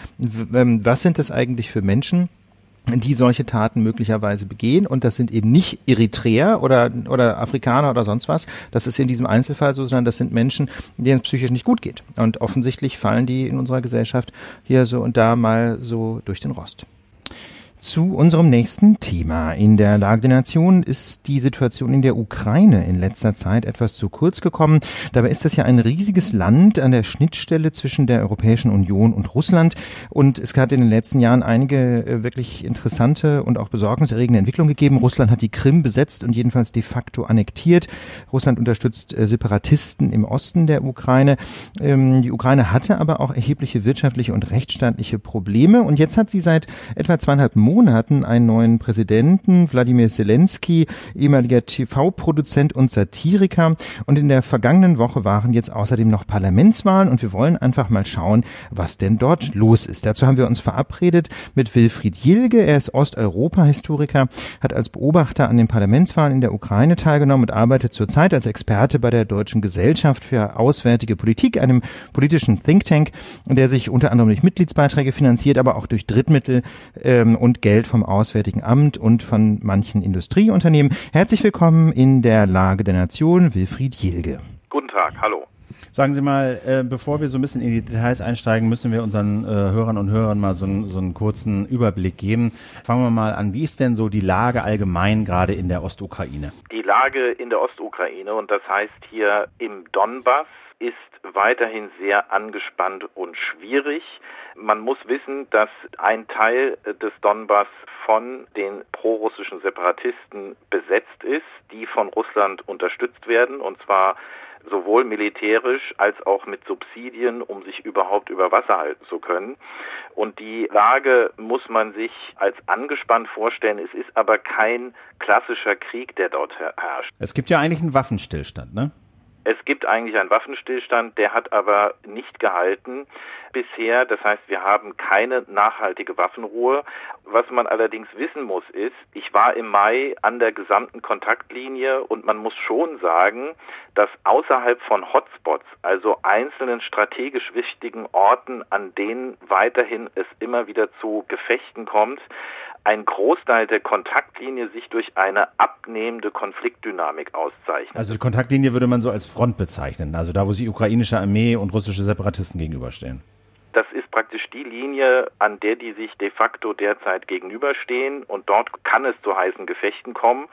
ähm, was sind das eigentlich für Menschen, die solche Taten möglicherweise begehen. Und das sind eben nicht Eritreer oder, oder Afrikaner oder sonst was. Das ist in diesem Einzelfall so, sondern das sind Menschen, denen es psychisch nicht gut geht. Und offensichtlich fallen die in unserer Gesellschaft hier so und da mal so durch den Rost. Zu unserem nächsten Thema. In der Lage der Nation ist die Situation in der Ukraine in letzter Zeit etwas zu kurz gekommen. Dabei ist das ja ein riesiges Land an der Schnittstelle zwischen der Europäischen Union und Russland. Und es hat in den letzten Jahren einige äh, wirklich interessante und auch besorgniserregende Entwicklungen gegeben. Russland hat die Krim besetzt und jedenfalls de facto annektiert. Russland unterstützt äh, Separatisten im Osten der Ukraine. Ähm, die Ukraine hatte aber auch erhebliche wirtschaftliche und rechtsstaatliche Probleme. Und jetzt hat sie seit etwa zweieinhalb einen neuen Präsidenten, Wladimir Zelensky, ehemaliger TV-Produzent und Satiriker. Und in der vergangenen Woche waren jetzt außerdem noch Parlamentswahlen und wir wollen einfach mal schauen, was denn dort los ist. Dazu haben wir uns verabredet mit Wilfried Jilge. Er ist Osteuropa-Historiker, hat als Beobachter an den Parlamentswahlen in der Ukraine teilgenommen und arbeitet zurzeit als Experte bei der Deutschen Gesellschaft für Auswärtige Politik, einem politischen Think Tank, der sich unter anderem durch Mitgliedsbeiträge finanziert, aber auch durch Drittmittel ähm, und Geld vom Auswärtigen Amt und von manchen Industrieunternehmen. Herzlich willkommen in der Lage der Nation, Wilfried Jilge. Guten Tag, hallo. Sagen Sie mal, äh, bevor wir so ein bisschen in die Details einsteigen, müssen wir unseren äh, Hörern und Hörern mal so, ein, so einen kurzen Überblick geben. Fangen wir mal an. Wie ist denn so die Lage allgemein gerade in der Ostukraine? Die Lage in der Ostukraine und das heißt hier im Donbass ist weiterhin sehr angespannt und schwierig. Man muss wissen, dass ein Teil des Donbass von den prorussischen Separatisten besetzt ist, die von Russland unterstützt werden, und zwar sowohl militärisch als auch mit Subsidien, um sich überhaupt über Wasser halten zu können. Und die Lage muss man sich als angespannt vorstellen. Es ist aber kein klassischer Krieg, der dort herrscht. Es gibt ja eigentlich einen Waffenstillstand, ne? Es gibt eigentlich einen Waffenstillstand, der hat aber nicht gehalten bisher. Das heißt, wir haben keine nachhaltige Waffenruhe. Was man allerdings wissen muss, ist, ich war im Mai an der gesamten Kontaktlinie und man muss schon sagen, dass außerhalb von Hotspots, also einzelnen strategisch wichtigen Orten, an denen weiterhin es immer wieder zu Gefechten kommt, ein Großteil der Kontaktlinie sich durch eine abnehmende Konfliktdynamik auszeichnet. Also die Kontaktlinie würde man so als Front bezeichnen, also da, wo sich ukrainische Armee und russische Separatisten gegenüberstehen. Das ist praktisch die Linie, an der die sich de facto derzeit gegenüberstehen und dort kann es zu heißen Gefechten kommen.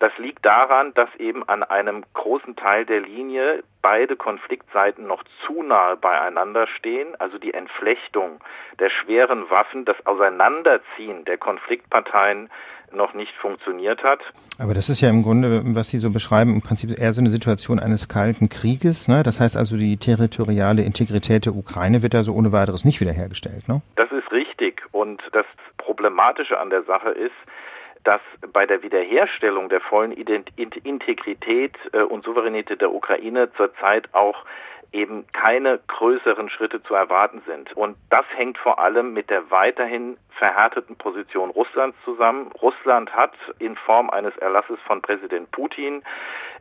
Das liegt daran, dass eben an einem großen Teil der Linie beide Konfliktseiten noch zu nahe beieinander stehen, also die Entflechtung der schweren Waffen, das Auseinanderziehen der Konfliktparteien noch nicht funktioniert hat. Aber das ist ja im Grunde, was Sie so beschreiben, im Prinzip eher so eine Situation eines kalten Krieges. Ne? Das heißt also, die territoriale Integrität der Ukraine wird da so ohne weiteres nicht wiederhergestellt. Ne? Das ist richtig. Und das Problematische an der Sache ist, dass bei der Wiederherstellung der vollen Integrität äh, und Souveränität der Ukraine zurzeit auch eben keine größeren Schritte zu erwarten sind. Und das hängt vor allem mit der weiterhin verhärteten Position Russlands zusammen. Russland hat in Form eines Erlasses von Präsident Putin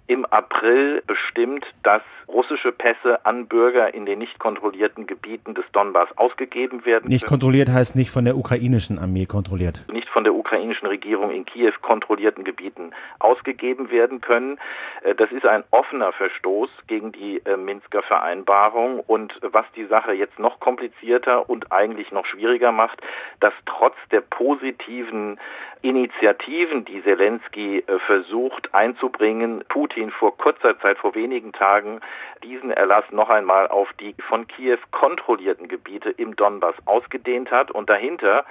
im April bestimmt, dass russische Pässe an Bürger in den nicht kontrollierten Gebieten des Donbass ausgegeben werden. Nicht kontrolliert heißt nicht von der ukrainischen Armee kontrolliert. Nicht von der ukrainischen Regierung in Kiew kontrollierten Gebieten ausgegeben werden können. Äh, das ist ein offener Verstoß gegen die äh, Minsker Vereinbarung und was die Sache jetzt noch komplizierter und eigentlich noch schwieriger macht, das trotz der positiven Initiativen, die Zelensky äh, versucht einzubringen, Putin vor kurzer Zeit, vor wenigen Tagen, diesen Erlass noch einmal auf die von Kiew kontrollierten Gebiete im Donbass ausgedehnt hat. Und dahinter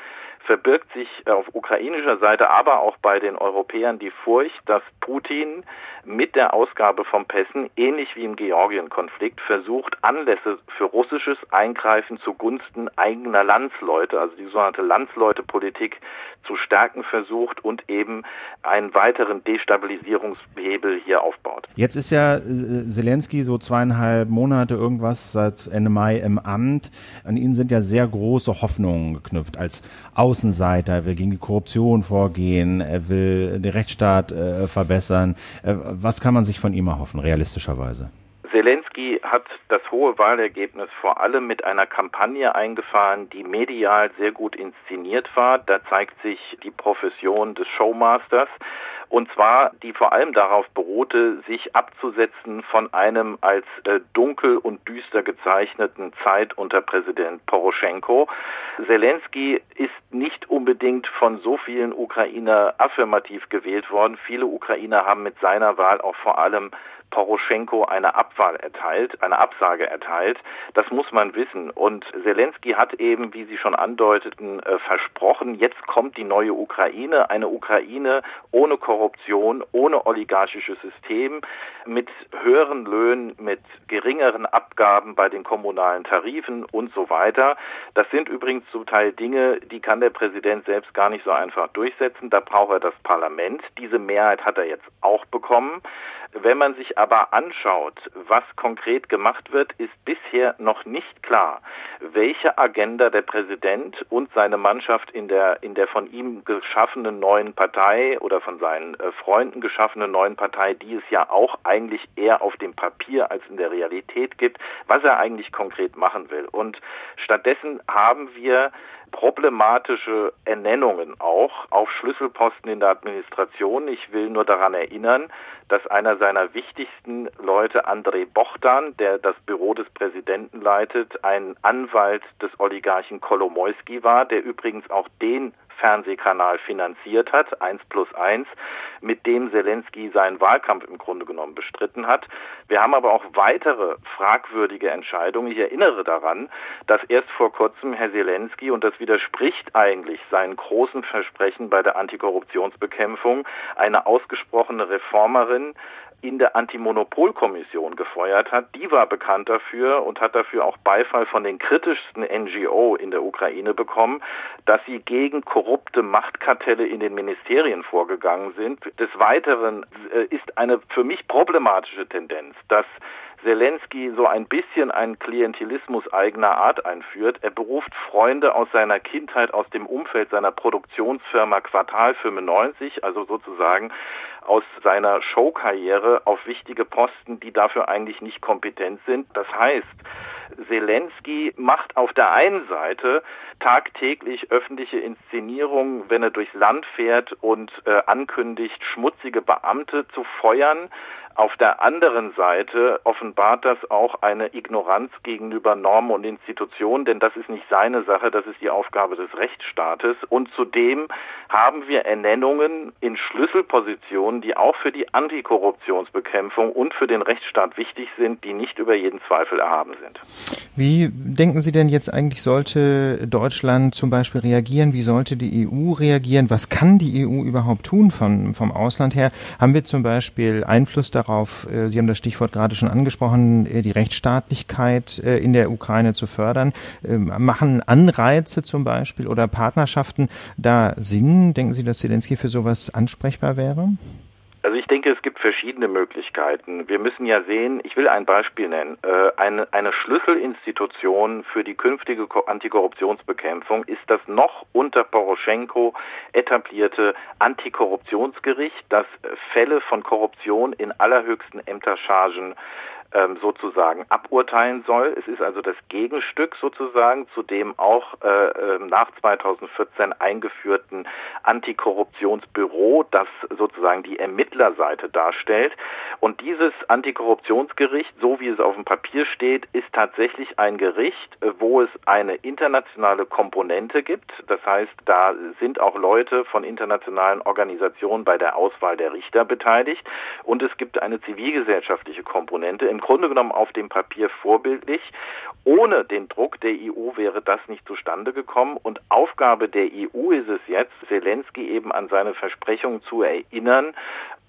verbirgt sich auf ukrainischer Seite, aber auch bei den Europäern die Furcht, dass Putin mit der Ausgabe von Pässen, ähnlich wie im Georgien-Konflikt, versucht, Anlässe für russisches Eingreifen zugunsten eigener Landsleute, also die sogenannte Landsleute-Politik zu stärken versucht und eben einen weiteren Destabilisierungshebel hier aufbaut. Jetzt ist ja äh, Zelensky so zweieinhalb Monate irgendwas seit Ende Mai im Amt. An ihn sind ja sehr große Hoffnungen geknüpft als Außenseiter. Er will gegen die Korruption vorgehen, er will den Rechtsstaat äh, verbessern. Äh, was kann man sich von ihm erhoffen, realistischerweise? Zelensky hat das hohe Wahlergebnis vor allem mit einer Kampagne eingefahren, die medial sehr gut inszeniert war. Da zeigt sich die Profession des Showmasters und zwar die vor allem darauf beruhte, sich abzusetzen von einem als äh, dunkel und düster gezeichneten Zeit unter Präsident Poroschenko. Zelensky ist nicht unbedingt von so vielen Ukrainer affirmativ gewählt worden. Viele Ukrainer haben mit seiner Wahl auch vor allem Poroschenko eine Abwahl erteilt, eine Absage erteilt. Das muss man wissen. Und Zelensky hat eben, wie Sie schon andeuteten, äh, versprochen, jetzt kommt die neue Ukraine, eine Ukraine ohne Korruption, ohne oligarchisches System, mit höheren Löhnen, mit geringeren Abgaben bei den kommunalen Tarifen und so weiter. Das sind übrigens zum Teil Dinge, die kann der Präsident selbst gar nicht so einfach durchsetzen. Da braucht er das Parlament. Diese Mehrheit hat er jetzt auch bekommen. Wenn man sich aber anschaut, was konkret gemacht wird, ist bisher noch nicht klar, welche Agenda der Präsident und seine Mannschaft in der, in der von ihm geschaffenen neuen Partei oder von seinen äh, Freunden geschaffenen neuen Partei, die es ja auch eigentlich eher auf dem Papier als in der Realität gibt, was er eigentlich konkret machen will. Und stattdessen haben wir problematische Ernennungen auch auf Schlüsselposten in der Administration. Ich will nur daran erinnern, dass einer seiner wichtigsten Leute, Andrei Bochdan, der das Büro des Präsidenten leitet, ein Anwalt des Oligarchen Kolomoisky war, der übrigens auch den Fernsehkanal finanziert hat, 1 plus 1, mit dem Zelensky seinen Wahlkampf im Grunde genommen bestritten hat. Wir haben aber auch weitere fragwürdige Entscheidungen. Ich erinnere daran, dass erst vor kurzem Herr Zelensky, und das widerspricht eigentlich seinen großen Versprechen bei der Antikorruptionsbekämpfung, eine ausgesprochene Reformerin in der Antimonopolkommission gefeuert hat, die war bekannt dafür und hat dafür auch Beifall von den kritischsten NGO in der Ukraine bekommen, dass sie gegen korrupte Machtkartelle in den Ministerien vorgegangen sind. Des Weiteren äh, ist eine für mich problematische Tendenz, dass Zelensky so ein bisschen einen Klientelismus eigener Art einführt. Er beruft Freunde aus seiner Kindheit, aus dem Umfeld seiner Produktionsfirma Quartal 95, also sozusagen aus seiner Showkarriere auf wichtige Posten, die dafür eigentlich nicht kompetent sind. Das heißt, Zelensky macht auf der einen Seite tagtäglich öffentliche Inszenierungen, wenn er durchs Land fährt und äh, ankündigt, schmutzige Beamte zu feuern. Auf der anderen Seite offenbart das auch eine Ignoranz gegenüber Normen und Institutionen, denn das ist nicht seine Sache, das ist die Aufgabe des Rechtsstaates. Und zudem haben wir Ernennungen in Schlüsselpositionen, die auch für die Antikorruptionsbekämpfung und für den Rechtsstaat wichtig sind, die nicht über jeden Zweifel erhaben sind. Wie denken Sie denn jetzt eigentlich, sollte Deutschland zum Beispiel reagieren? Wie sollte die EU reagieren? Was kann die EU überhaupt tun von, vom Ausland her? Haben wir zum Beispiel Einfluss darauf, äh, Sie haben das Stichwort gerade schon angesprochen, äh, die Rechtsstaatlichkeit äh, in der Ukraine zu fördern? Ähm, machen Anreize zum Beispiel oder Partnerschaften da Sinn? Denken Sie, dass Zelensky für sowas ansprechbar wäre? Also ich denke, es gibt verschiedene Möglichkeiten. Wir müssen ja sehen, ich will ein Beispiel nennen. Äh, eine, eine Schlüsselinstitution für die künftige Antikorruptionsbekämpfung ist das noch unter Poroschenko etablierte Antikorruptionsgericht, das Fälle von Korruption in allerhöchsten Ämterchargen ähm, sozusagen aburteilen soll. Es ist also das Gegenstück sozusagen zu dem auch äh, ähm, nach 2014 eingeführten Antikorruptionsbüro, das sozusagen die Ermittlerseite darstellt. Und dieses Antikorruptionsgericht, so wie es auf dem Papier steht, ist tatsächlich ein Gericht, äh, wo es eine internationale Komponente gibt. Das heißt, da sind auch Leute von internationalen Organisationen bei der Auswahl der Richter beteiligt. Und es gibt eine zivilgesellschaftliche Komponente. Im Grunde genommen auf dem Papier vorbildlich. Ohne den Druck der EU wäre das nicht zustande gekommen und Aufgabe der EU ist es jetzt, Zelensky eben an seine Versprechungen zu erinnern,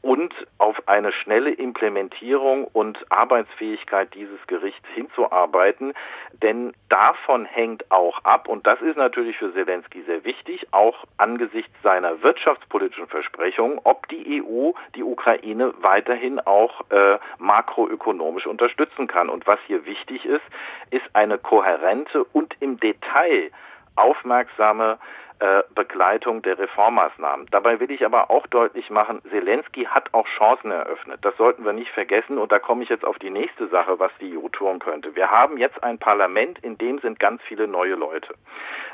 und auf eine schnelle Implementierung und Arbeitsfähigkeit dieses Gerichts hinzuarbeiten. Denn davon hängt auch ab, und das ist natürlich für Zelensky sehr wichtig, auch angesichts seiner wirtschaftspolitischen Versprechungen, ob die EU die Ukraine weiterhin auch äh, makroökonomisch unterstützen kann. Und was hier wichtig ist, ist eine kohärente und im Detail aufmerksame Begleitung der Reformmaßnahmen. Dabei will ich aber auch deutlich machen, Zelensky hat auch Chancen eröffnet. Das sollten wir nicht vergessen und da komme ich jetzt auf die nächste Sache, was die EU tun könnte. Wir haben jetzt ein Parlament, in dem sind ganz viele neue Leute.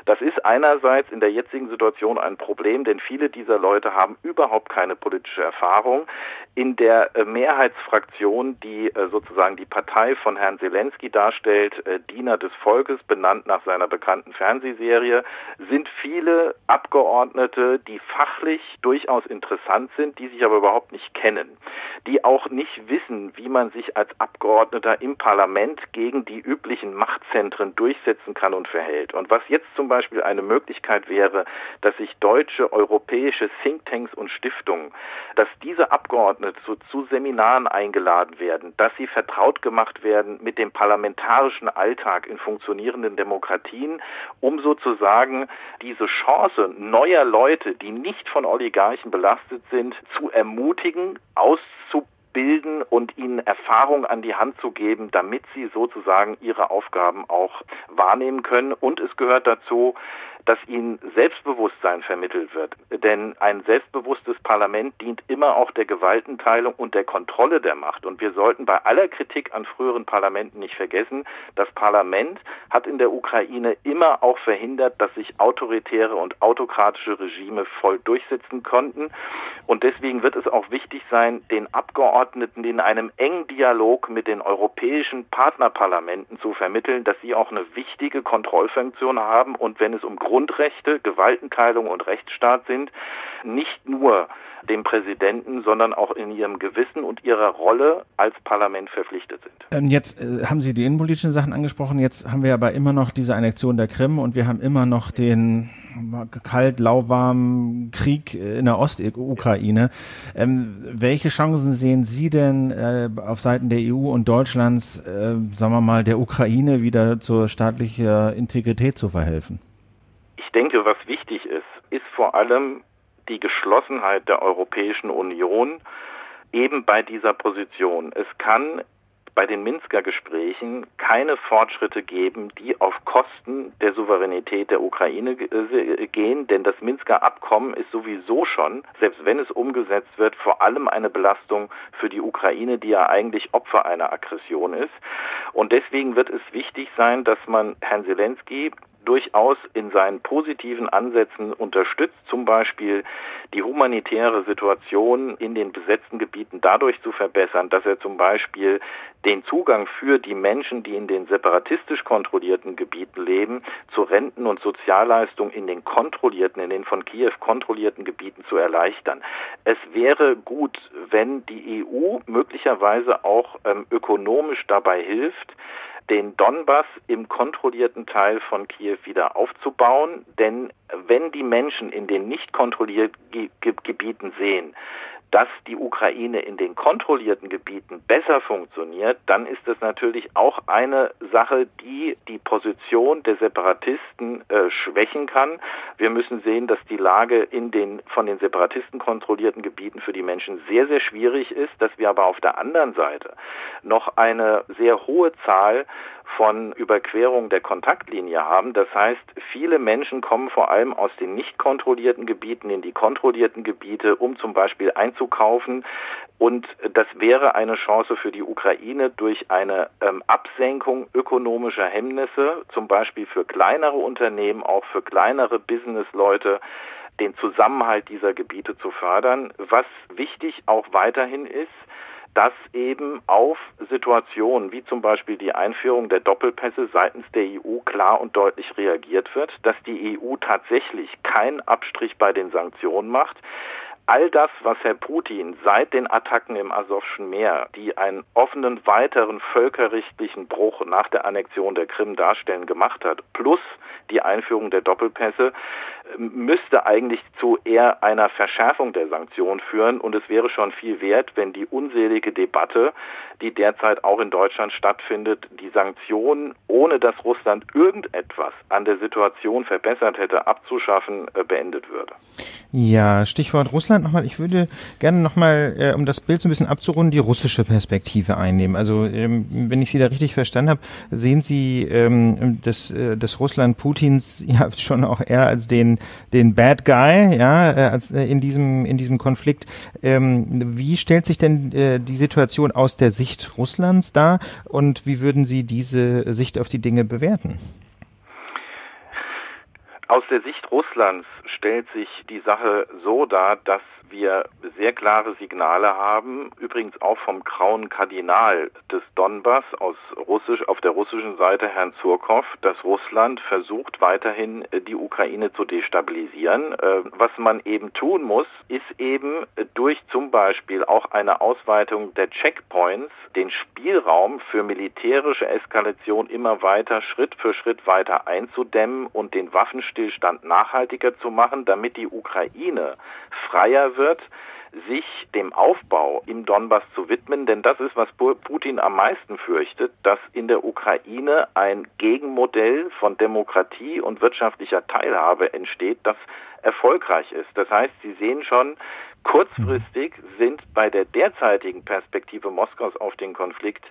Das ist einerseits in der jetzigen Situation ein Problem, denn viele dieser Leute haben überhaupt keine politische Erfahrung. In der äh, Mehrheitsfraktion, die äh, sozusagen die Partei von Herrn Zelensky darstellt, Diener des Volkes, benannt nach seiner bekannten Fernsehserie, sind viele Abgeordnete, die fachlich durchaus interessant sind, die sich aber überhaupt nicht kennen, die auch nicht wissen, wie man sich als Abgeordneter im Parlament gegen die üblichen Machtzentren durchsetzen kann und verhält. Und was jetzt zum Beispiel eine Möglichkeit wäre, dass sich deutsche, europäische Thinktanks und Stiftungen, dass diese Abgeordnete zu, zu Seminaren eingeladen werden, dass sie vertraut gemacht werden mit dem parlamentarischen Alltag in funktionierenden Demokratien, um sozusagen diese Chance neuer Leute, die nicht von Oligarchen belastet sind, zu ermutigen, auszubilden und ihnen Erfahrung an die Hand zu geben, damit sie sozusagen ihre Aufgaben auch wahrnehmen können. Und es gehört dazu, dass ihnen Selbstbewusstsein vermittelt wird. Denn ein selbstbewusstes Parlament dient immer auch der Gewaltenteilung und der Kontrolle der Macht. Und wir sollten bei aller Kritik an früheren Parlamenten nicht vergessen, das Parlament hat in der Ukraine immer auch verhindert, dass sich autoritäre und autokratische Regime voll durchsetzen konnten. Und deswegen wird es auch wichtig sein, den Abgeordneten in einem engen Dialog mit den europäischen Partnerparlamenten zu vermitteln, dass sie auch eine wichtige Kontrollfunktion haben und wenn es um Grundrechte, Gewaltenteilung und Rechtsstaat sind, nicht nur dem Präsidenten, sondern auch in ihrem Gewissen und ihrer Rolle als Parlament verpflichtet sind. Ähm, jetzt äh, haben Sie die innenpolitischen Sachen angesprochen. Jetzt haben wir aber immer noch diese Annexion der Krim und wir haben immer noch den kalt, lauwarmen Krieg in der Ostukraine. Ähm, welche Chancen sehen Sie denn äh, auf Seiten der EU und Deutschlands, äh, sagen wir mal, der Ukraine wieder zur staatlichen Integrität zu verhelfen? Ich denke, was wichtig ist, ist vor allem die Geschlossenheit der Europäischen Union eben bei dieser Position. Es kann bei den Minsker Gesprächen keine Fortschritte geben, die auf Kosten der Souveränität der Ukraine äh, gehen, denn das Minsker Abkommen ist sowieso schon, selbst wenn es umgesetzt wird, vor allem eine Belastung für die Ukraine, die ja eigentlich Opfer einer Aggression ist. Und deswegen wird es wichtig sein, dass man Herrn Zelensky durchaus in seinen positiven Ansätzen unterstützt, zum Beispiel die humanitäre Situation in den besetzten Gebieten dadurch zu verbessern, dass er zum Beispiel den Zugang für die Menschen, die in den separatistisch kontrollierten Gebieten leben, zu Renten und Sozialleistungen in den kontrollierten, in den von Kiew kontrollierten Gebieten zu erleichtern. Es wäre gut, wenn die EU möglicherweise auch ähm, ökonomisch dabei hilft, den Donbass im kontrollierten Teil von Kiew wieder aufzubauen. Denn wenn die Menschen in den nicht kontrollierten Gebieten sehen, dass die Ukraine in den kontrollierten Gebieten besser funktioniert, dann ist das natürlich auch eine Sache, die die Position der Separatisten äh, schwächen kann. Wir müssen sehen, dass die Lage in den von den Separatisten kontrollierten Gebieten für die Menschen sehr, sehr schwierig ist, dass wir aber auf der anderen Seite noch eine sehr hohe Zahl von Überquerung der Kontaktlinie haben. Das heißt, viele Menschen kommen vor allem aus den nicht kontrollierten Gebieten in die kontrollierten Gebiete, um zum Beispiel einzukaufen. Und das wäre eine Chance für die Ukraine durch eine ähm, Absenkung ökonomischer Hemmnisse, zum Beispiel für kleinere Unternehmen, auch für kleinere Businessleute, den Zusammenhalt dieser Gebiete zu fördern. Was wichtig auch weiterhin ist, dass eben auf Situationen wie zum Beispiel die Einführung der Doppelpässe seitens der EU klar und deutlich reagiert wird, dass die EU tatsächlich keinen Abstrich bei den Sanktionen macht, all das, was Herr Putin seit den Attacken im Asowschen Meer, die einen offenen weiteren völkerrechtlichen Bruch nach der Annexion der Krim darstellen, gemacht hat, plus die Einführung der Doppelpässe, müsste eigentlich zu eher einer Verschärfung der Sanktionen führen. Und es wäre schon viel wert, wenn die unselige Debatte, die derzeit auch in Deutschland stattfindet, die Sanktionen, ohne dass Russland irgendetwas an der Situation verbessert hätte, abzuschaffen, äh, beendet würde. Ja, Stichwort Russland nochmal. Ich würde gerne nochmal, äh, um das Bild so ein bisschen abzurunden, die russische Perspektive einnehmen. Also ähm, wenn ich Sie da richtig verstanden habe, sehen Sie ähm, das, äh, das Russland Putins ja schon auch eher als den, den Bad Guy, ja, äh, als, äh, in diesem, in diesem Konflikt. Ähm, wie stellt sich denn äh, die Situation aus der Sicht Russlands dar und wie würden Sie diese Sicht auf die Dinge bewerten? Aus der Sicht Russlands stellt sich die Sache so dar, dass wir sehr klare Signale haben, übrigens auch vom grauen Kardinal des Donbass aus Russisch, auf der russischen Seite Herrn Zurkov, dass Russland versucht weiterhin äh, die Ukraine zu destabilisieren. Äh, was man eben tun muss, ist eben durch zum Beispiel auch eine Ausweitung der Checkpoints den Spielraum für militärische Eskalation immer weiter Schritt für Schritt weiter einzudämmen und den Waffenstillstand nachhaltiger zu machen, damit die Ukraine freier wird wird, sich dem Aufbau im Donbass zu widmen, denn das ist, was Putin am meisten fürchtet, dass in der Ukraine ein Gegenmodell von Demokratie und wirtschaftlicher Teilhabe entsteht, das erfolgreich ist. Das heißt, Sie sehen schon, kurzfristig sind bei der derzeitigen Perspektive Moskaus auf den Konflikt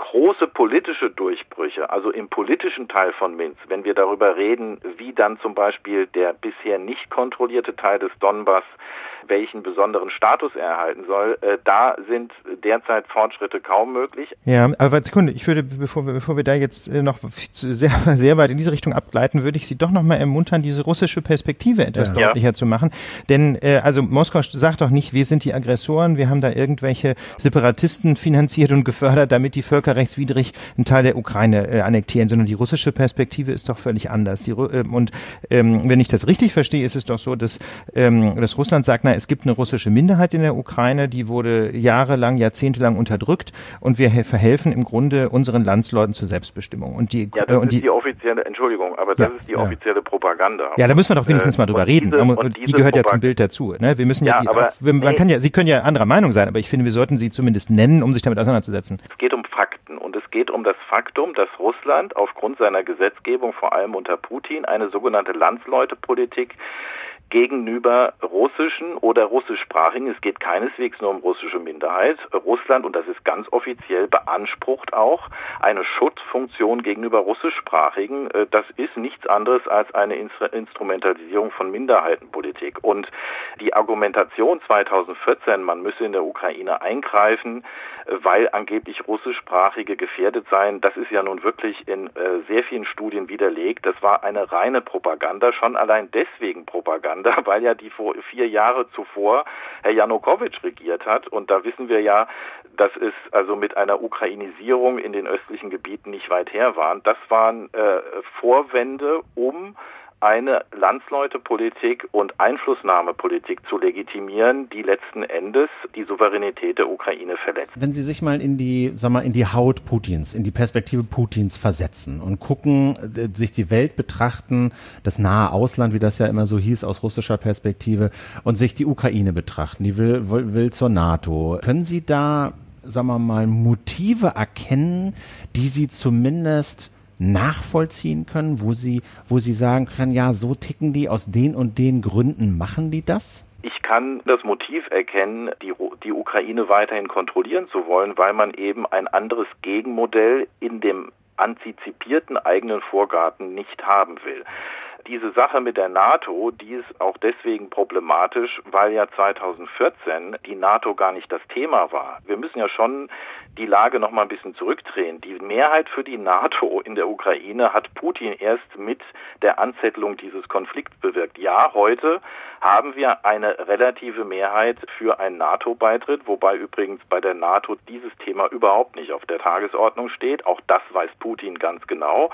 große politische Durchbrüche, also im politischen Teil von Minsk, wenn wir darüber reden, wie dann zum Beispiel der bisher nicht kontrollierte Teil des Donbass welchen besonderen Status er erhalten soll, äh, da sind derzeit Fortschritte kaum möglich. Ja, aber Sekunde, ich würde, bevor wir, bevor wir da jetzt äh, noch sehr, sehr weit in diese Richtung abgleiten, würde ich Sie doch noch mal ermuntern, diese russische Perspektive etwas ja. deutlicher zu machen. Denn äh, also Moskau sagt doch nicht, wir sind die Aggressoren, wir haben da irgendwelche Separatisten finanziert und gefördert, damit die völkerrechtswidrig einen Teil der Ukraine äh, annektieren, sondern die russische Perspektive ist doch völlig anders. Die, äh, und ähm, wenn ich das richtig verstehe, ist es doch so, dass, ähm, dass Russland sagt, na, es gibt eine russische Minderheit in der Ukraine, die wurde jahrelang, jahrzehntelang unterdrückt und wir verhelfen im Grunde unseren Landsleuten zur Selbstbestimmung. Und die, ja, das äh, und die, ist die offizielle, Entschuldigung, aber das ja, ist die offizielle Propaganda. Ja, da müssen wir doch wenigstens äh, mal drüber reden. Diese, und die gehört ja zum Bild dazu. Ne? Wir müssen ja, ja die, aber, man nee. kann ja, Sie können ja anderer Meinung sein, aber ich finde, wir sollten sie zumindest nennen, um sich damit auseinanderzusetzen. Es geht um Fakten und es geht um das Faktum, dass Russland aufgrund seiner Gesetzgebung, vor allem unter Putin, eine sogenannte Landsleutepolitik gegenüber russischen oder russischsprachigen, es geht keineswegs nur um russische Minderheit, Russland, und das ist ganz offiziell, beansprucht auch eine Schutzfunktion gegenüber russischsprachigen. Äh, das ist nichts anderes als eine Instrumentalisierung von Minderheitenpolitik. Und die Argumentation 2014, man müsse in der Ukraine eingreifen, äh, weil angeblich russischsprachige gefährdet seien, das ist ja nun wirklich in äh, sehr vielen Studien widerlegt. Das war eine reine Propaganda, schon allein deswegen Propaganda Propaganda, weil ja die vor vier Jahre zuvor Herr Janukowitsch regiert hat. Und da wissen wir ja, dass es also mit einer Ukrainisierung in den östlichen Gebieten nicht weit her waren. Das waren äh, Vorwände, um eine Landsleutepolitik und Einflussnahmepolitik zu legitimieren, die letzten Endes die Souveränität der Ukraine verletzt. Wenn Sie sich mal in die, sag mal, in die Haut Putins, in die Perspektive Putins versetzen und gucken, äh, sich die Welt betrachten, das nahe Ausland, wie das ja immer so hieß aus russischer Perspektive, und sich die Ukraine betrachten, die will, will, will zur NATO. Können Sie da, sagen wir mal, Motive erkennen, die Sie zumindest nachvollziehen können, wo sie, wo sie sagen können, ja, so ticken die, aus den und den Gründen machen die das? Ich kann das Motiv erkennen, die, die Ukraine weiterhin kontrollieren zu wollen, weil man eben ein anderes Gegenmodell in dem antizipierten eigenen Vorgarten nicht haben will. Diese Sache mit der NATO, die ist auch deswegen problematisch, weil ja 2014 die NATO gar nicht das Thema war. Wir müssen ja schon die Lage noch mal ein bisschen zurückdrehen. Die Mehrheit für die NATO in der Ukraine hat Putin erst mit der Anzettelung dieses Konflikts bewirkt. Ja, heute haben wir eine relative Mehrheit für einen NATO-Beitritt, wobei übrigens bei der NATO dieses Thema überhaupt nicht auf der Tagesordnung steht. Auch das weiß Putin ganz genau.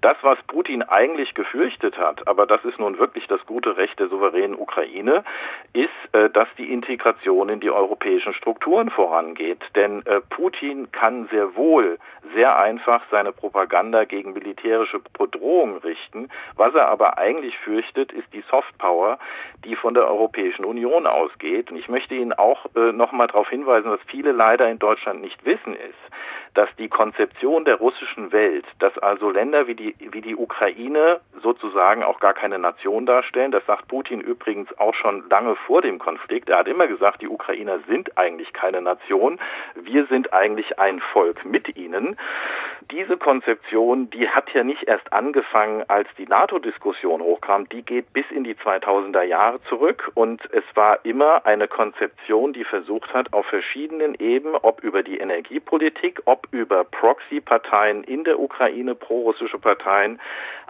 Das, was Putin eigentlich gefürchtet hat, aber das ist nun wirklich das gute Recht der souveränen Ukraine, ist, äh, dass die Integration in die europäischen Strukturen vorangeht. Denn äh, Putin kann sehr wohl sehr einfach seine Propaganda gegen militärische Bedrohungen richten. Was er aber eigentlich fürchtet, ist die Softpower, die von der Europäischen Union ausgeht. Und ich möchte Ihnen auch äh, noch mal darauf hinweisen, was viele leider in Deutschland nicht wissen, ist, dass die Konzeption der russischen Welt, dass also Länder wie die, wie die Ukraine sozusagen auch gar keine Nation darstellen, das sagt Putin übrigens auch schon lange vor dem Konflikt. Er hat immer gesagt, die Ukrainer sind eigentlich keine Nation, wir sind eigentlich ein Volk mit ihnen. Diese Konzeption, die hat ja nicht erst angefangen, als die NATO-Diskussion hochkam, die geht bis in die 2000er Jahre zurück und es war immer eine Konzeption, die versucht hat, auf verschiedenen Ebenen, ob über die Energiepolitik, ob über Proxy-Parteien in der Ukraine, prorussische Parteien,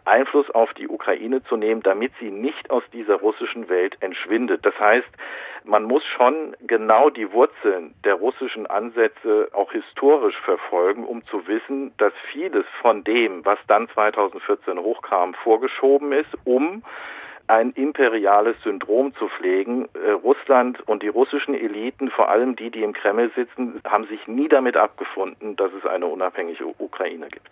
Einfluss auf die Ukraine zu nehmen, damit sie nicht aus dieser russischen Welt entschwindet. Das heißt, man muss schon genau die Wurzeln der russischen Ansätze auch historisch verfolgen, um zu wissen, dass vieles von dem, was dann 2014 hochkam, vorgeschoben ist, um ein imperiales Syndrom zu pflegen. Äh, Russland und die russischen Eliten, vor allem die, die im Kreml sitzen, haben sich nie damit abgefunden, dass es eine unabhängige Ukraine gibt.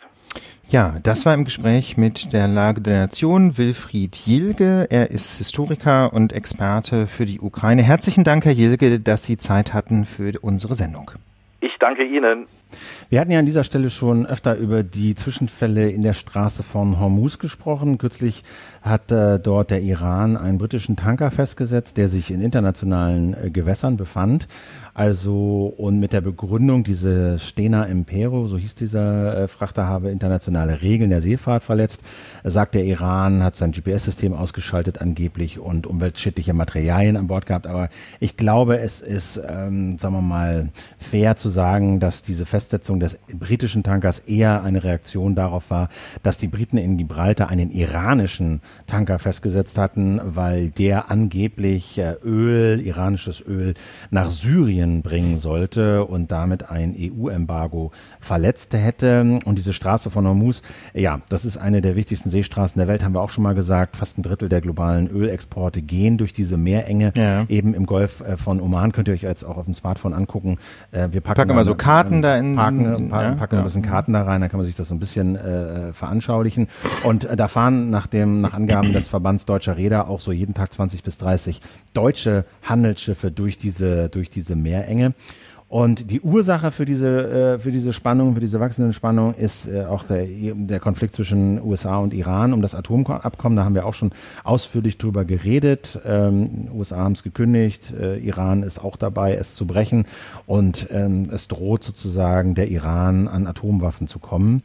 Ja, das war im Gespräch mit der Lage der Nation Wilfried Jilge. Er ist Historiker und Experte für die Ukraine. Herzlichen Dank, Herr Jilge, dass Sie Zeit hatten für unsere Sendung. Ich danke Ihnen. Wir hatten ja an dieser Stelle schon öfter über die Zwischenfälle in der Straße von Hormuz gesprochen. Kürzlich hat äh, dort der Iran einen britischen Tanker festgesetzt, der sich in internationalen äh, Gewässern befand. Also und mit der Begründung, diese Stena Impero, so hieß dieser äh, Frachter, habe internationale Regeln der Seefahrt verletzt, sagt der Iran, hat sein GPS-System ausgeschaltet angeblich und umweltschädliche Materialien an Bord gehabt. Aber ich glaube, es ist, ähm, sagen wir mal, fair zu sagen, dass diese Festsetzung des britischen Tankers eher eine Reaktion darauf war, dass die Briten in Gibraltar einen iranischen Tanker festgesetzt hatten, weil der angeblich äh, Öl, iranisches Öl, nach Syrien Syrien bringen sollte und damit ein EU-Embargo verletzt hätte. Und diese Straße von Hormuz, ja, das ist eine der wichtigsten Seestraßen der Welt, haben wir auch schon mal gesagt. Fast ein Drittel der globalen Ölexporte gehen durch diese Meerenge ja. eben im Golf äh, von Oman. Könnt ihr euch jetzt auch auf dem Smartphone angucken. Äh, wir packen, packen immer so Karten da in. Packen, packen, packen ja. ein bisschen Karten da rein, dann kann man sich das so ein bisschen äh, veranschaulichen. Und äh, da fahren nach dem, nach Angaben des Verbands Deutscher Räder auch so jeden Tag 20 bis 30 deutsche Handelsschiffe durch diese, durch diese Meer Meerenge. Und die Ursache für diese, äh, für diese Spannung, für diese wachsende Spannung ist äh, auch der, der Konflikt zwischen USA und Iran um das Atomabkommen. Da haben wir auch schon ausführlich drüber geredet. Ähm, USA haben es gekündigt, äh, Iran ist auch dabei, es zu brechen. Und ähm, es droht sozusagen der Iran an Atomwaffen zu kommen.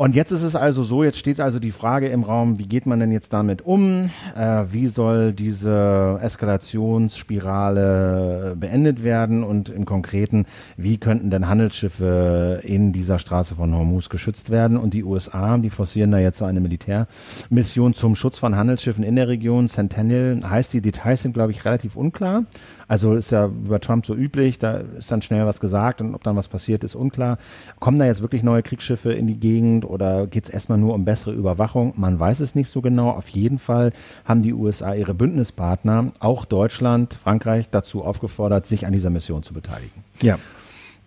Und jetzt ist es also so, jetzt steht also die Frage im Raum, wie geht man denn jetzt damit um? Äh, wie soll diese Eskalationsspirale beendet werden? Und im Konkreten, wie könnten denn Handelsschiffe in dieser Straße von Hormuz geschützt werden? Und die USA, die forcieren da jetzt so eine Militärmission zum Schutz von Handelsschiffen in der Region. Centennial heißt, die Details sind, glaube ich, relativ unklar. Also ist ja über Trump so üblich, da ist dann schnell was gesagt und ob dann was passiert, ist unklar. Kommen da jetzt wirklich neue Kriegsschiffe in die Gegend oder geht es erstmal nur um bessere Überwachung? Man weiß es nicht so genau. Auf jeden Fall haben die USA ihre Bündnispartner, auch Deutschland, Frankreich, dazu aufgefordert, sich an dieser Mission zu beteiligen. Ja.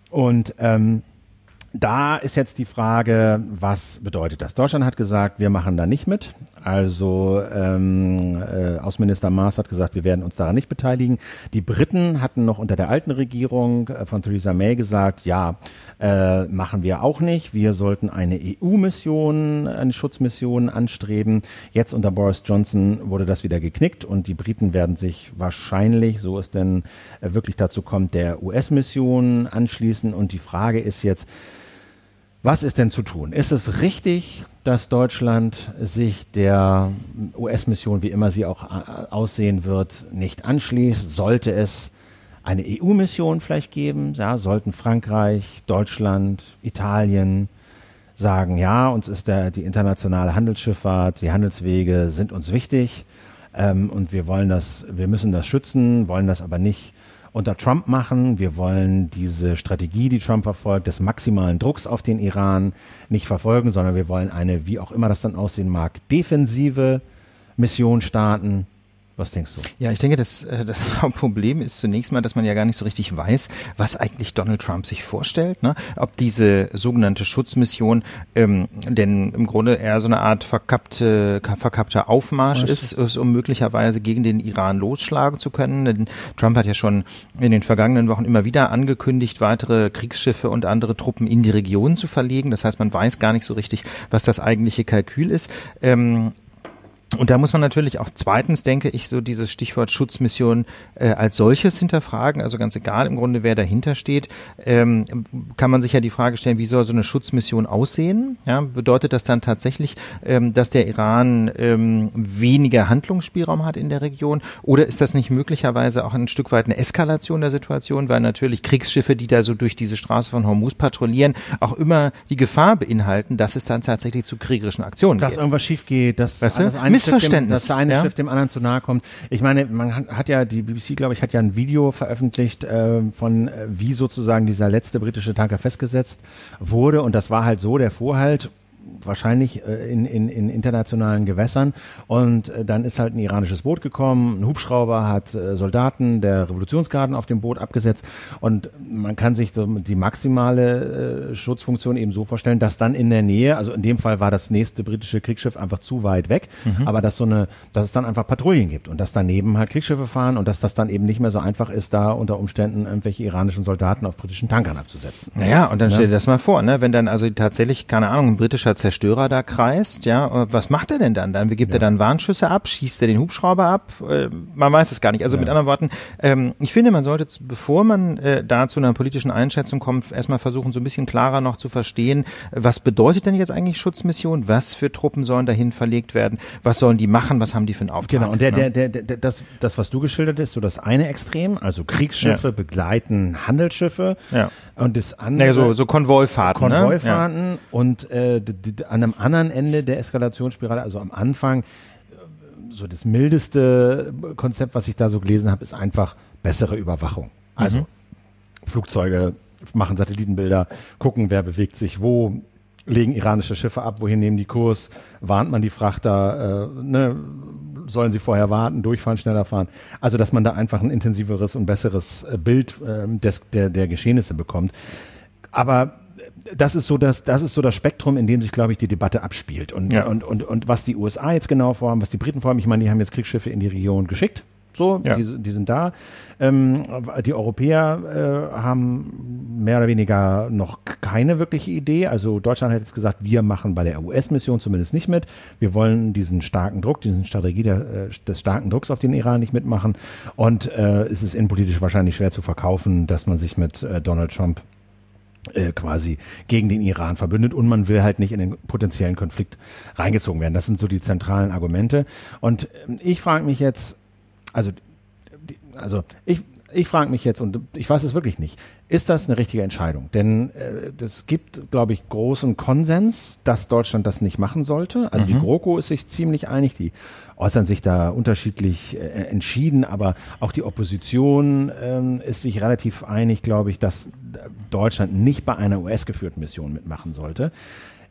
Und ähm, da ist jetzt die Frage, was bedeutet das? Deutschland hat gesagt, wir machen da nicht mit. Also ähm, äh, Außenminister Maas hat gesagt, wir werden uns daran nicht beteiligen. Die Briten hatten noch unter der alten Regierung äh, von Theresa May gesagt, ja, äh, machen wir auch nicht. Wir sollten eine EU-Mission, eine Schutzmission anstreben. Jetzt unter Boris Johnson wurde das wieder geknickt und die Briten werden sich wahrscheinlich, so es denn äh, wirklich dazu kommt, der US-Mission anschließen. Und die Frage ist jetzt, Was ist denn zu tun? Ist es richtig, dass Deutschland sich der US-Mission, wie immer sie auch äh, aussehen wird, nicht anschließt? Sollte es eine EU-Mission vielleicht geben? Ja, sollten Frankreich, Deutschland, Italien sagen, ja, uns ist der, die internationale Handelsschifffahrt, die Handelswege sind uns wichtig ähm, und wir wollen das, wir müssen das schützen, wollen das aber nicht unter Trump machen. Wir wollen diese Strategie, die Trump verfolgt, des maximalen Drucks auf den Iran nicht verfolgen, sondern wir wollen eine, wie auch immer das dann aussehen mag, defensive Mission starten. Was denkst du? Ja, ich denke, das, äh, das Hauptproblem ist zunächst mal, dass man ja gar nicht so richtig weiß, was eigentlich Donald Trump sich vorstellt. Ne? Ob diese sogenannte Schutzmission ähm, denn im Grunde eher so eine Art verkappte, verkappter Aufmarsch ist, ist, um möglicherweise gegen den Iran losschlagen zu können. Denn Trump hat ja schon in den vergangenen Wochen immer wieder angekündigt, weitere Kriegsschiffe und andere Truppen in die Region zu verlegen. Das heißt, man weiß gar nicht so richtig, was das eigentliche Kalkül ist. Ähm, und da muss man natürlich auch zweitens, denke ich, so dieses Stichwort Schutzmission äh, als solches hinterfragen. Also ganz egal im Grunde, wer dahinter steht, ähm, kann man sich ja die Frage stellen, wie soll so eine Schutzmission aussehen? Ja, bedeutet das dann tatsächlich, ähm, dass der Iran ähm, weniger Handlungsspielraum hat in der Region? Oder ist das nicht möglicherweise auch ein Stück weit eine Eskalation der Situation, weil natürlich Kriegsschiffe, die da so durch diese Straße von Hormuz patrouillieren, auch immer die Gefahr beinhalten, dass es dann tatsächlich zu kriegerischen Aktionen dass geht. Dass irgendwas schief geht, dass weißt du? eine Missverständnis. Dem, dass der eine ja? Schiff dem anderen zu nahe kommt. Ich meine, man hat ja, die BBC, glaube ich, hat ja ein Video veröffentlicht äh, von, äh, wie sozusagen dieser letzte britische Tanker festgesetzt wurde. Und das war halt so, der fuhr halt wahrscheinlich äh, in, in, in internationalen Gewässern. Und äh, dann ist halt ein iranisches Boot gekommen, ein Hubschrauber hat äh, Soldaten der Revolutionsgarden auf dem Boot abgesetzt. Und man kann sich so die maximale äh, Schutzfunktion eben so vorstellen, dass dann in der Nähe, also in dem Fall war das nächste britische Kriegsschiff einfach zu weit weg, mhm. aber dass so eine, dass es dann einfach Patrouillen gibt und dass daneben halt Kriegsschiffe fahren und dass das dann eben nicht mehr so einfach ist, da unter Umständen irgendwelche iranischen Soldaten auf britischen Tankern abzusetzen. Naja, und dann ja? stell dir das mal vor, ne, wenn dann also tatsächlich, keine Ahnung, ein britischer Zerstörer da kreist, ja, was macht er denn dann? Dann gibt ja. er dann Warnschüsse ab, schießt er den Hubschrauber ab? Äh, man weiß es gar nicht. Also ja. mit anderen Worten, ähm, ich finde, man sollte, bevor man äh, da zu einer politischen Einschätzung kommt, erstmal versuchen, so ein bisschen klarer noch zu verstehen, was bedeutet denn jetzt eigentlich Schutzmission? Was für Truppen sollen dahin verlegt werden? Was sollen die machen? Was haben die für einen Auftrag? Genau, und der, ne? der, der, der, das, das, was du geschildert hast, so das eine Extrem, also Kriegsschiffe ja. begleiten Handelsschiffe. Ja. Und das andere. Naja, so, so Konvoifahrten. Ne? Konvoifahrten ne? und äh, an einem anderen Ende der Eskalationsspirale, also am Anfang, äh, so das mildeste Konzept, was ich da so gelesen habe, ist einfach bessere Überwachung. Also mhm. Flugzeuge machen Satellitenbilder, gucken, wer bewegt sich wo, legen iranische Schiffe ab, wohin nehmen die Kurs, warnt man die Frachter, äh, ne, sollen sie vorher warten, durchfahren, schneller fahren. Also dass man da einfach ein intensiveres und besseres äh, Bild äh, des, der, der Geschehnisse bekommt. Aber das ist so das, das ist so das Spektrum, in dem sich, glaube ich, die Debatte abspielt. Und, ja. und, und, und was die USA jetzt genau vorhaben, was die Briten vorhaben, ich meine, die haben jetzt Kriegsschiffe in die Region geschickt. So, ja. die, die sind da. Ähm, die Europäer äh, haben mehr oder weniger noch keine wirkliche Idee. Also Deutschland hat jetzt gesagt, wir machen bei der US-Mission zumindest nicht mit. Wir wollen diesen starken Druck, diesen Strategie der, äh, des starken Drucks auf den Iran nicht mitmachen. Und äh, es ist innenpolitisch wahrscheinlich schwer zu verkaufen, dass man sich mit äh, Donald Trump äh, quasi gegen den Iran verbündet und man will halt nicht in den potenziellen Konflikt reingezogen werden. Das sind so die zentralen Argumente. Und ähm, ich frage mich jetzt, also, also ich, ich frage mich jetzt, und ich weiß es wirklich nicht, ist das eine richtige Entscheidung? Denn es äh, gibt, glaube ich, großen Konsens, dass Deutschland das nicht machen sollte. Also mhm. die GroKo ist sich ziemlich einig, die äußern sich da unterschiedlich äh, entschieden, aber auch die Opposition ähm, ist sich relativ einig, glaube ich, dass Deutschland nicht bei einer US-geführten Mission mitmachen sollte.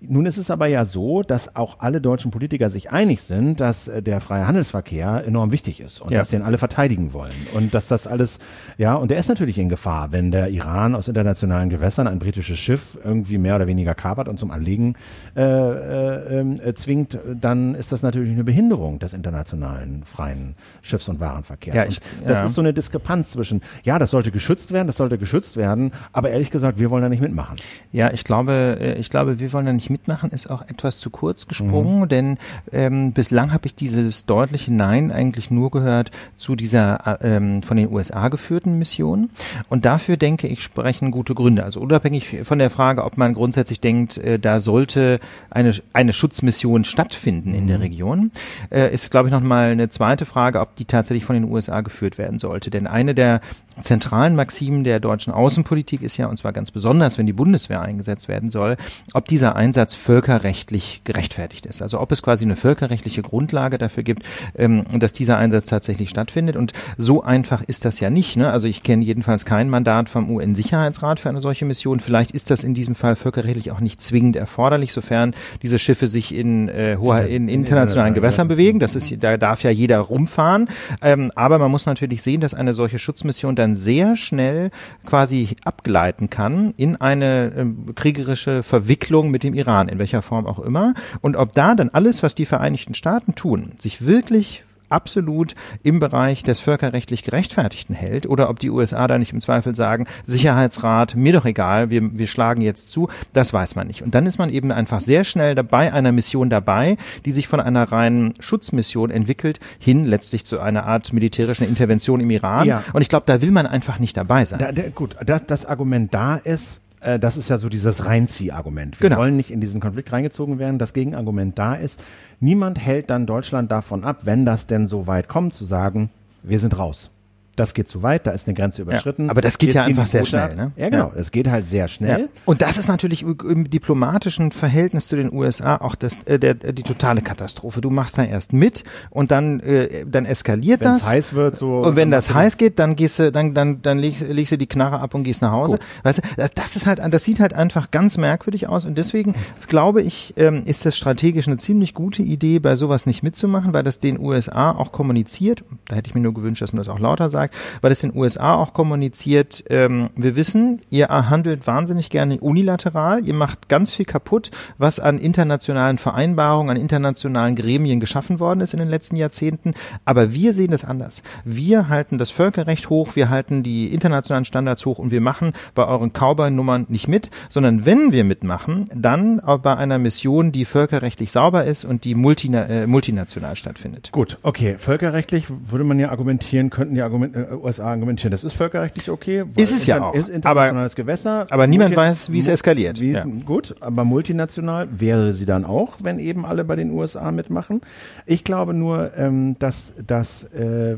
Nun ist es aber ja so, dass auch alle deutschen Politiker sich einig sind, dass äh, der freie Handelsverkehr enorm wichtig ist und ja. dass den alle verteidigen wollen und dass das alles, ja, und der ist natürlich in Gefahr, wenn der Iran aus internationalen Gewässern ein britisches Schiff irgendwie mehr oder weniger kapert und zum Anlegen äh, äh, äh, zwingt, dann ist das natürlich eine Behinderung des internationalen freien Schiffs- und Warenverkehrs. Ja, ich, und das ja. ist so eine Diskrepanz zwischen, ja, das sollte geschützt werden, das sollte geschützt werden, aber ehrlich gesagt, wir wollen da nicht mitmachen. Ja, ich glaube, äh, ich glaube, wir wollen da nicht mitmachen ist auch etwas zu kurz gesprungen, mhm. denn ähm, bislang habe ich dieses deutliche Nein eigentlich nur gehört zu dieser äh, ähm, von den USA geführten Mission. Und dafür denke ich, sprechen gute Gründe. Also unabhängig von der Frage, ob man grundsätzlich denkt, äh, da sollte eine, eine Schutzmission stattfinden in der mhm. Region, äh, ist, glaube ich, nochmal eine zweite Frage, ob die tatsächlich von den USA geführt werden sollte. Denn eine der zentralen Maximen der deutschen Außenpolitik ist ja, und zwar ganz besonders, wenn die Bundeswehr eingesetzt werden soll, ob dieser Einsatz völkerrechtlich gerechtfertigt ist. Also ob es quasi eine völkerrechtliche Grundlage dafür gibt, ähm, dass dieser Einsatz tatsächlich stattfindet. Und so einfach ist das ja nicht. Ne? Also ich kenne jedenfalls kein Mandat vom UN-Sicherheitsrat für eine solche Mission. Vielleicht ist das in diesem Fall völkerrechtlich auch nicht zwingend erforderlich, sofern diese Schiffe sich in, äh, hoher, in internationalen Gewässern bewegen. Das ist, da darf ja jeder rumfahren. Ähm, aber man muss natürlich sehen, dass eine solche Schutzmission dann sehr schnell quasi abgleiten kann in eine äh, kriegerische Verwicklung mit dem Iran, in welcher Form auch immer. Und ob da dann alles, was die Vereinigten Staaten tun, sich wirklich absolut im Bereich des völkerrechtlich Gerechtfertigten hält oder ob die USA da nicht im Zweifel sagen, Sicherheitsrat, mir doch egal, wir, wir schlagen jetzt zu, das weiß man nicht. Und dann ist man eben einfach sehr schnell dabei einer Mission dabei, die sich von einer reinen Schutzmission entwickelt, hin letztlich zu einer Art militärischen Intervention im Iran. Ja. Und ich glaube, da will man einfach nicht dabei sein. Da, der, gut, das, das Argument da ist, äh, das ist ja so dieses Reinzieh-Argument. Wir genau. wollen nicht in diesen Konflikt reingezogen werden. Das Gegenargument da ist, niemand hält dann Deutschland davon ab, wenn das denn so weit kommt, zu sagen, wir sind raus das geht zu weit, da ist eine Grenze überschritten. Ja, aber das geht Jetzt ja einfach sehr schnell. Ne? Ja, genau. Es geht halt sehr schnell. Ja. Und das ist natürlich im diplomatischen Verhältnis zu den USA auch das, äh, der, die totale Katastrophe. Du machst da erst mit und dann, äh, dann eskaliert Wenn's das. Wenn heiß wird, so. Und wenn das heiß geht, dann gehst du, dann, dann, dann legst, legst du die Knarre ab und gehst nach Hause. Gut. Weißt du, das ist halt, das sieht halt einfach ganz merkwürdig aus und deswegen glaube ich, ähm, ist das strategisch eine ziemlich gute Idee, bei sowas nicht mitzumachen, weil das den USA auch kommuniziert. Da hätte ich mir nur gewünscht, dass man das auch lauter sagt, weil es den USA auch kommuniziert, ähm, wir wissen, ihr handelt wahnsinnig gerne unilateral, ihr macht ganz viel kaputt, was an internationalen Vereinbarungen, an internationalen Gremien geschaffen worden ist in den letzten Jahrzehnten. Aber wir sehen es anders. Wir halten das Völkerrecht hoch, wir halten die internationalen Standards hoch und wir machen bei euren Cowboy-Nummern nicht mit, sondern wenn wir mitmachen, dann bei einer Mission, die völkerrechtlich sauber ist und die multina äh, multinational stattfindet. Gut, okay. Völkerrechtlich würde man ja argumentieren, könnten die Argument, äh, USA argumentieren, das ist völkerrechtlich okay. Ist es ja auch. Ist internationales aber, Gewässer. Aber niemand weiß, wie es eskaliert. Wie ja. gut, aber multinational wäre sie dann auch, wenn eben alle bei den USA mitmachen. Ich glaube nur, ähm, dass, dass äh,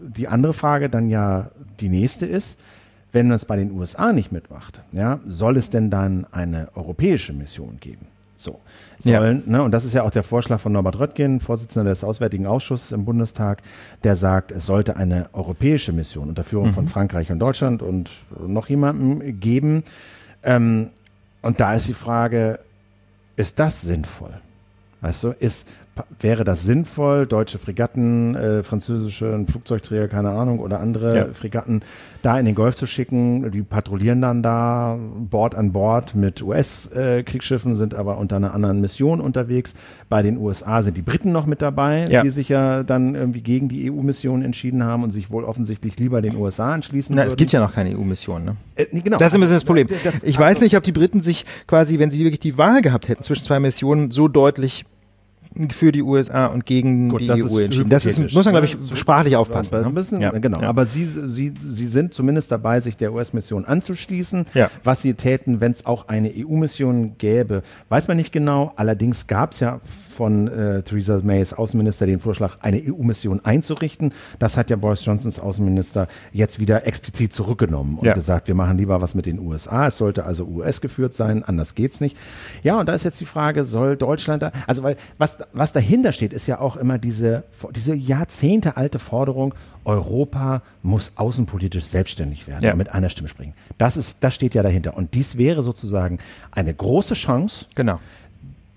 die andere Frage dann ja die nächste ist, wenn man es bei den USA nicht mitmacht, ja, soll es denn dann eine europäische Mission geben? So sollen. Ja. Ne? Und das ist ja auch der Vorschlag von Norbert Röttgen, Vorsitzender des Auswärtigen Ausschusses im Bundestag, der sagt, es sollte eine europäische Mission unter Führung mhm. von Frankreich und Deutschland und noch jemandem geben. Ähm, und da ist die Frage, ist das sinnvoll? Weißt du, ist, wäre das sinnvoll, deutsche Fregatten, äh, französische Flugzeugträger, keine Ahnung, oder andere ja. Fregatten da in den Golf zu schicken? Die patrouillieren dann da Bord an Bord mit US-Kriegsschiffen, äh, sind aber unter einer anderen Mission unterwegs. Bei den USA sind die Briten noch mit dabei, ja. die sich ja dann irgendwie gegen die EU-Mission entschieden haben und sich wohl offensichtlich lieber den USA anschließen. Na, würden. es gibt ja noch keine EU-Mission, ne? Äh, genau. Das ist ein bisschen das Problem. Das, ich weiß nicht, ob die Briten sich quasi, wenn sie wirklich die Wahl gehabt hätten zwischen zwei Missionen, so deutlich für die USA und gegen Gut, die EU entschieden. Das ist, muss man, glaube ich, sprachlich aufpassen. Ne? Bisschen, ja. Genau. Ja. Aber sie, sie, sie sind zumindest dabei, sich der US-Mission anzuschließen. Ja. Was sie täten, wenn es auch eine EU-Mission gäbe, weiß man nicht genau. Allerdings gab es ja von äh, Theresa Mays Außenminister den Vorschlag, eine EU-Mission einzurichten. Das hat ja Boris Johnsons Außenminister jetzt wieder explizit zurückgenommen und ja. gesagt, wir machen lieber was mit den USA. Es sollte also US geführt sein, anders geht's nicht. Ja, und da ist jetzt die Frage, soll Deutschland da, also weil was was dahinter steht, ist ja auch immer diese, diese Jahrzehnte alte Forderung, Europa muss außenpolitisch selbstständig werden ja. und mit einer Stimme springen. Das ist, das steht ja dahinter. Und dies wäre sozusagen eine große Chance, genau.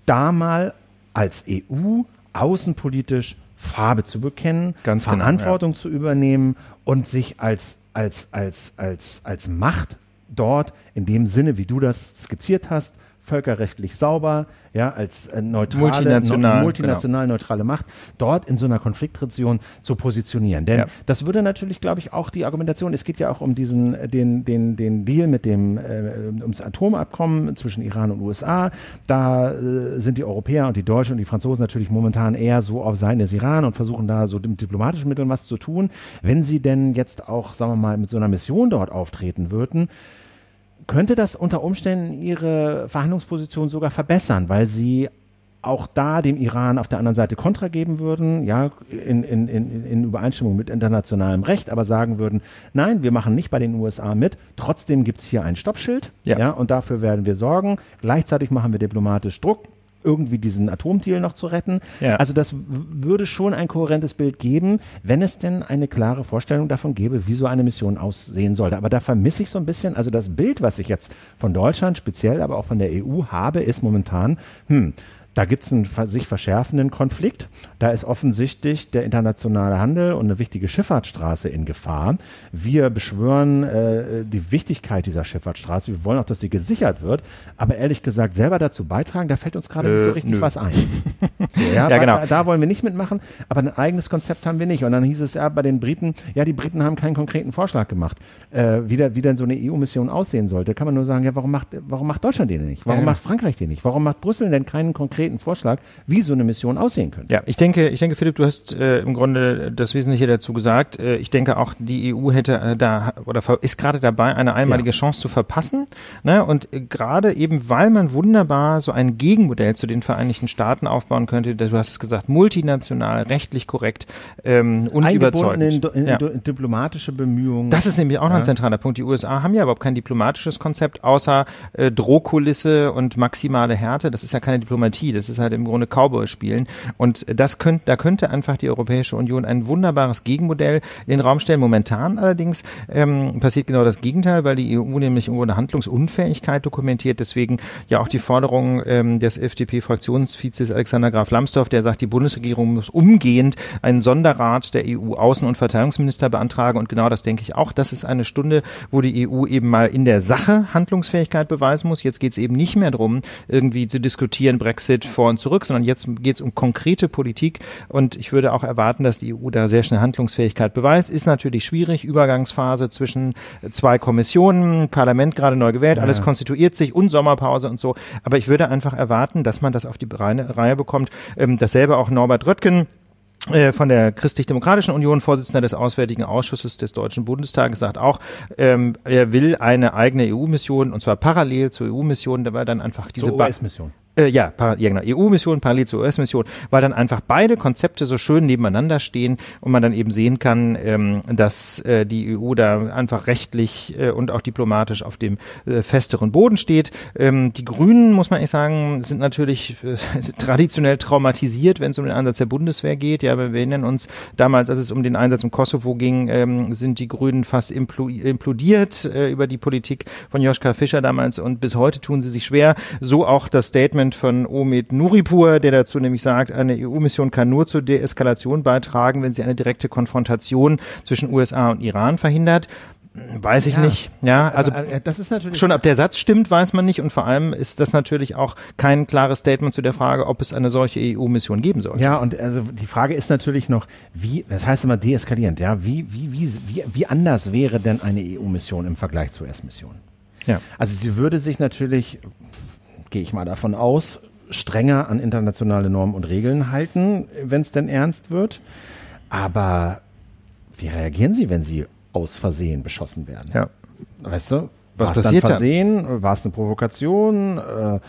da mal als EU außenpolitisch Farbe zu bekennen, Ganz genau, Verantwortung genau, ja. zu übernehmen und sich als, als, als, als, als Macht dort in dem Sinne, wie du das skizziert hast, völkerrechtlich sauber, ja, als äh, neutrale, Multinational, no, multinational neutrale Macht dort in so einer Konfliktregion zu positionieren. Denn Ja. das würde natürlich, glaube ich, auch die Argumentation, es geht ja auch um diesen, äh, den, den, den Deal mit dem, äh, ums Atomabkommen zwischen Iran und USA. Da äh, sind die Europäer und die Deutschen und die Franzosen natürlich momentan eher so auf Seiten des Iran und versuchen da so mit diplomatischen Mitteln was zu tun. Wenn sie denn jetzt auch, sagen wir mal, mit so einer Mission dort auftreten würden, könnte das unter Umständen ihre Verhandlungsposition sogar verbessern, weil sie auch da dem Iran auf der anderen Seite Kontra geben würden, ja, in, in, in, in Übereinstimmung mit internationalem Recht, aber sagen würden, nein, wir machen nicht bei den USA mit, trotzdem gibt's hier ein Stoppschild, Ja. ja, und dafür werden wir sorgen. Gleichzeitig machen wir diplomatisch Druck, irgendwie diesen Atomdeal noch zu retten. Ja. Also das würde schon ein kohärentes Bild geben, wenn es denn eine klare Vorstellung davon gäbe, wie so eine Mission aussehen sollte. Aber da vermisse ich so ein bisschen, also das Bild, was ich jetzt von Deutschland speziell, aber auch von der EU habe, ist momentan, hm, da gibt es einen sich verschärfenden Konflikt. Da ist offensichtlich der internationale Handel und eine wichtige Schifffahrtsstraße in Gefahr. Wir beschwören äh, die Wichtigkeit dieser Schifffahrtsstraße. Wir wollen auch, dass sie gesichert wird. Aber ehrlich gesagt, selber dazu beitragen, da fällt uns gerade nicht so Äh, richtig nö. was ein. So, ja, Ja, genau. Da, da wollen wir nicht mitmachen, aber ein eigenes Konzept haben wir nicht. Und dann hieß es ja bei den Briten, ja, die Briten haben keinen konkreten Vorschlag gemacht, äh, wie, der, wie denn so eine EU-Mission aussehen sollte. Kann man nur sagen, ja, warum macht, warum macht Deutschland den nicht? Warum Ja, genau. macht Frankreich den nicht? Warum macht Brüssel denn keinen konkreten Vorschlag, wie so eine Mission aussehen könnte? Ja, ich denke, ich denke, Philipp, du hast äh, im Grunde das Wesentliche dazu gesagt. Äh, ich denke auch, die EU hätte äh, da oder ist gerade dabei, eine einmalige Ja. Chance zu verpassen. Ne? Und äh, gerade eben, weil man wunderbar so ein Gegenmodell zu den Vereinigten Staaten aufbauen könnte, du hast es gesagt, multinational, rechtlich korrekt ähm, und Eingebunden in, überzeugend. in, Ja. diplomatische Bemühungen. Das ist nämlich auch noch ein zentraler Punkt. Die USA haben ja überhaupt kein diplomatisches Konzept außer äh, Drohkulisse und maximale Härte. Das ist ja keine Diplomatie. Das ist halt im Grunde Cowboy-Spielen. Und das könnte, da könnte einfach die Europäische Union ein wunderbares Gegenmodell in den Raum stellen. Momentan allerdings ähm, passiert genau das Gegenteil, weil die EU nämlich irgendwo eine Handlungsunfähigkeit dokumentiert. Deswegen ja auch die Forderung ähm, des FDP-Fraktionsvizes Alexander Graf Lambsdorff, der sagt, die Bundesregierung muss umgehend einen Sonderrat der EU-Außen- und Verteidigungsminister beantragen. Und genau das denke ich auch. Das ist eine Stunde, wo die EU eben mal in der Sache Handlungsfähigkeit beweisen muss. Jetzt geht es eben nicht mehr darum, irgendwie zu diskutieren, Brexit vor und zurück, sondern jetzt geht es um konkrete Politik. Und ich würde auch erwarten, dass die EU da sehr schnell Handlungsfähigkeit beweist. Ist natürlich schwierig. Übergangsphase zwischen zwei Kommissionen, Parlament gerade neu gewählt, alles konstituiert sich und Sommerpause und so. Aber ich würde einfach erwarten, dass man das auf die Reihe, Reihe bekommt. Ähm, dasselbe auch Norbert Röttgen äh, von der Christlich-Demokratischen Union, Vorsitzender des Auswärtigen Ausschusses des Deutschen Bundestages, sagt auch, ähm, er will eine eigene EU-Mission und zwar parallel zur EU-Mission, dabei dann einfach diese US-Mission. Äh, ja, ja genau, EU-Mission parallel zur US-Mission, weil dann einfach beide Konzepte so schön nebeneinander stehen und man dann eben sehen kann, ähm, dass äh, die EU da einfach rechtlich äh, und auch diplomatisch auf dem äh, festeren Boden steht. Ähm, die Grünen, muss man echt sagen, sind natürlich äh, traditionell traumatisiert, wenn es um den Einsatz der Bundeswehr geht. Ja, wir erinnern uns damals, als es um den Einsatz im Kosovo ging, ähm, sind die Grünen fast implo implodiert äh, über die Politik von Joschka Fischer damals und bis heute tun sie sich schwer. So auch das Statement von Omid Nuripur, der dazu nämlich sagt, eine EU-Mission kann nur zur Deeskalation beitragen, wenn sie eine direkte Konfrontation zwischen USA und Iran verhindert. Weiß ich Ja. nicht. Ja, also Aber, äh, das ist natürlich schon ob der Satz stimmt, weiß man nicht und vor allem ist das natürlich auch kein klares Statement zu der Frage, ob es eine solche EU-Mission geben sollte. Ja, und also die Frage ist natürlich noch, wie, das heißt immer deeskalierend, ja, wie, wie, wie, wie, wie anders wäre denn eine EU-Mission im Vergleich zur US-Mission? Ja. Also sie würde sich natürlich, gehe ich mal davon aus, strenger an internationale Normen und Regeln halten, wenn es denn ernst wird. Aber wie reagieren sie, wenn sie aus Versehen beschossen werden? Ja. Weißt du? Was War es dann passiert dann? Versehen? War es eine Provokation? Äh,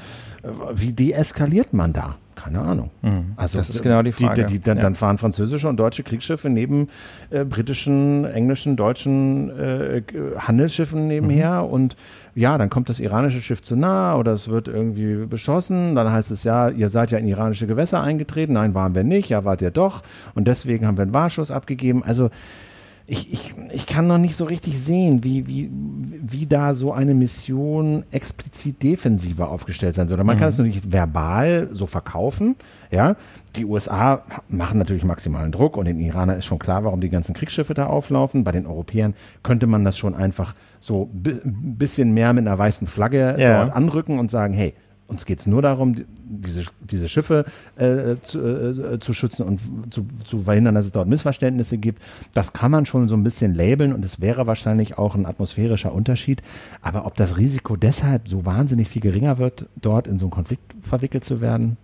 wie deeskaliert man da? Keine Ahnung. Also Mhm. Das ist genau die Frage. Die, die, dann, Ja. dann fahren französische und deutsche Kriegsschiffe neben äh, britischen, englischen, deutschen äh, Handelsschiffen nebenher Mhm. und ja, dann kommt das iranische Schiff zu nah oder es wird irgendwie beschossen. Dann heißt es ja, ihr seid ja in iranische Gewässer eingetreten. Nein, waren wir nicht. Ja, wart ihr doch. Und deswegen haben wir einen Wahrschuss abgegeben. Also ich, ich, ich kann noch nicht so richtig sehen, wie, wie, wie da so eine Mission explizit defensiver aufgestellt sein soll. Man kann es natürlich verbal so verkaufen, ja. Die USA machen natürlich maximalen Druck und den Iranern ist schon klar, warum die ganzen Kriegsschiffe da auflaufen. Bei den Europäern könnte man das schon einfach so ein bisschen mehr mit einer weißen Flagge Ja. dort anrücken und sagen, hey, uns geht es nur darum, diese, diese Schiffe äh, zu, äh, zu schützen und zu, zu verhindern, dass es dort Missverständnisse gibt. Das kann man schon so ein bisschen labeln und es wäre wahrscheinlich auch ein atmosphärischer Unterschied. Aber ob das Risiko deshalb so wahnsinnig viel geringer wird, dort in so einen Konflikt verwickelt zu werden,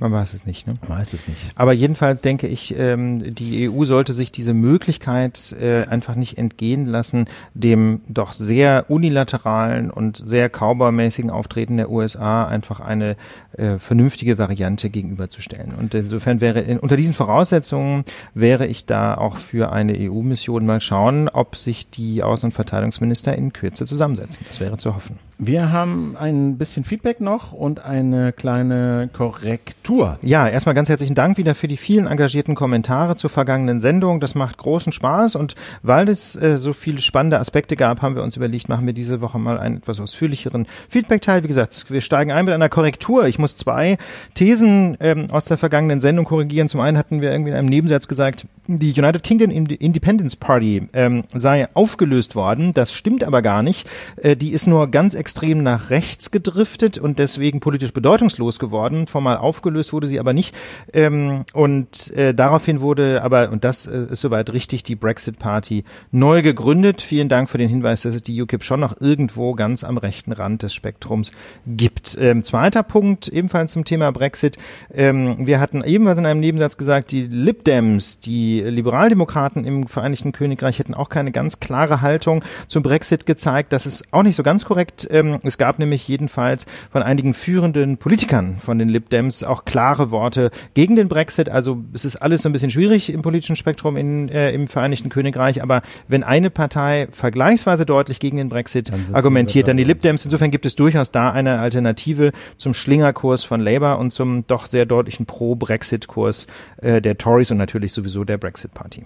man weiß es nicht, ne? Man weiß es nicht. Aber jedenfalls denke ich, ähm, die EU sollte sich diese Möglichkeit äh, einfach nicht entgehen lassen, dem doch sehr unilateralen und sehr cowboymäßigen Auftreten der USA einfach eine äh, vernünftige Variante gegenüberzustellen. Und insofern wäre in, unter diesen Voraussetzungen wäre ich da auch für eine EU-Mission mal schauen, ob sich die Außen- und Verteidigungsminister in Kürze zusammensetzen. Das wäre zu hoffen. Wir haben ein bisschen Feedback noch und eine kleine Korrektur. Ja, erstmal ganz herzlichen Dank wieder für die vielen engagierten Kommentare zur vergangenen Sendung. Das macht großen Spaß und weil es äh, so viele spannende Aspekte gab, haben wir uns überlegt, machen wir diese Woche mal einen etwas ausführlicheren Feedback-Teil. Wie gesagt, wir steigen ein mit einer Korrektur. Ich muss zwei Thesen ähm, aus der vergangenen Sendung korrigieren. Zum einen hatten wir irgendwie in einem Nebensatz gesagt, die United Kingdom Independence Party ähm, sei aufgelöst worden. Das stimmt aber gar nicht. Äh, die ist nur ganz extrem nach rechts gedriftet und deswegen politisch bedeutungslos geworden. Formal aufgelöst wurde sie aber nicht. Ähm, und äh, daraufhin wurde aber, und das äh, ist soweit richtig, die Brexit Party neu gegründet. Vielen Dank für den Hinweis, dass es die UKIP schon noch irgendwo ganz am rechten Rand des Spektrums gibt. Ähm, zweiter Punkt, ebenfalls zum Thema Brexit. Ähm, wir hatten ebenfalls in einem Nebensatz gesagt, die Lib Dems, die Liberaldemokraten im Vereinigten Königreich hätten auch keine ganz klare Haltung zum Brexit gezeigt. Das ist auch nicht so ganz korrekt. Ähm, es gab nämlich jedenfalls von einigen führenden Politikern von den Lib Dems auch klare Worte gegen den Brexit. Also es ist alles so ein bisschen schwierig im politischen Spektrum in, äh, im Vereinigten Königreich. Aber wenn eine Partei vergleichsweise deutlich gegen den Brexit dann argumentiert, dann die Lib Dems. Insofern gibt es durchaus da eine Alternative zum Schlingerkurs von Labour und zum doch sehr deutlichen Pro-Brexit-Kurs äh, der Tories und natürlich sowieso der Brexit Party.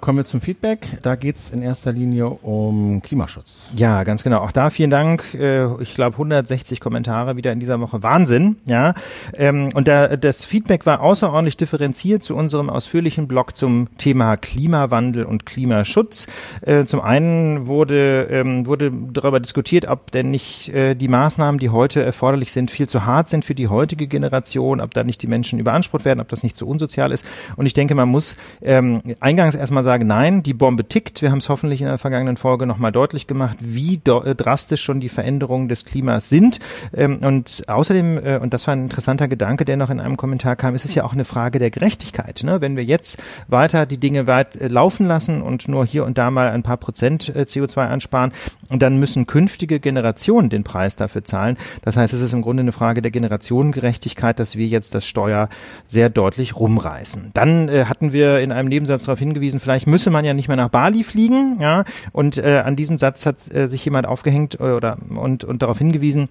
Kommen wir zum Feedback. Da geht es in erster Linie um Klimaschutz. Ja, ganz genau. Auch da vielen Dank. Äh, ich glaube 160 Kommentare wieder in dieser Woche. Wahnsinn. Ja. Ähm, und da, das Feedback war außerordentlich differenziert zu unserem ausführlichen Blog zum Thema Klimawandel und Klimaschutz. Äh, zum einen wurde, ähm, wurde darüber diskutiert, ob denn nicht äh, die Maßnahmen, die heute erforderlich sind, viel zu hart sind für die heutige Generation, ob da nicht die Menschen überansprucht werden, ob das nicht zu unsozial ist. Und ich denke, man muss ähm, eingangs erstmal sagen, sage, nein, die Bombe tickt. Wir haben es hoffentlich in der vergangenen Folge nochmal deutlich gemacht, wie äh, drastisch schon die Veränderungen des Klimas sind. Ähm, und außerdem, äh, und das war ein interessanter Gedanke, der noch in einem Kommentar kam, ist es ja auch eine Frage der Gerechtigkeit. Ne? Wenn wir jetzt weiter die Dinge weit äh, laufen lassen und nur hier und da mal ein paar Prozent CO2 ansparen, dann müssen künftige Generationen den Preis dafür zahlen. Das heißt, es ist im Grunde eine Frage der Generationengerechtigkeit, dass wir jetzt das Steuer sehr deutlich rumreißen. Dann hatten wir in einem Nebensatz darauf hingewiesen, vielleicht Vielleicht müsse man ja nicht mehr nach Bali fliegen, ja. Und äh, an diesem Satz hat äh, sich jemand aufgehängt äh, oder und, und darauf hingewiesen,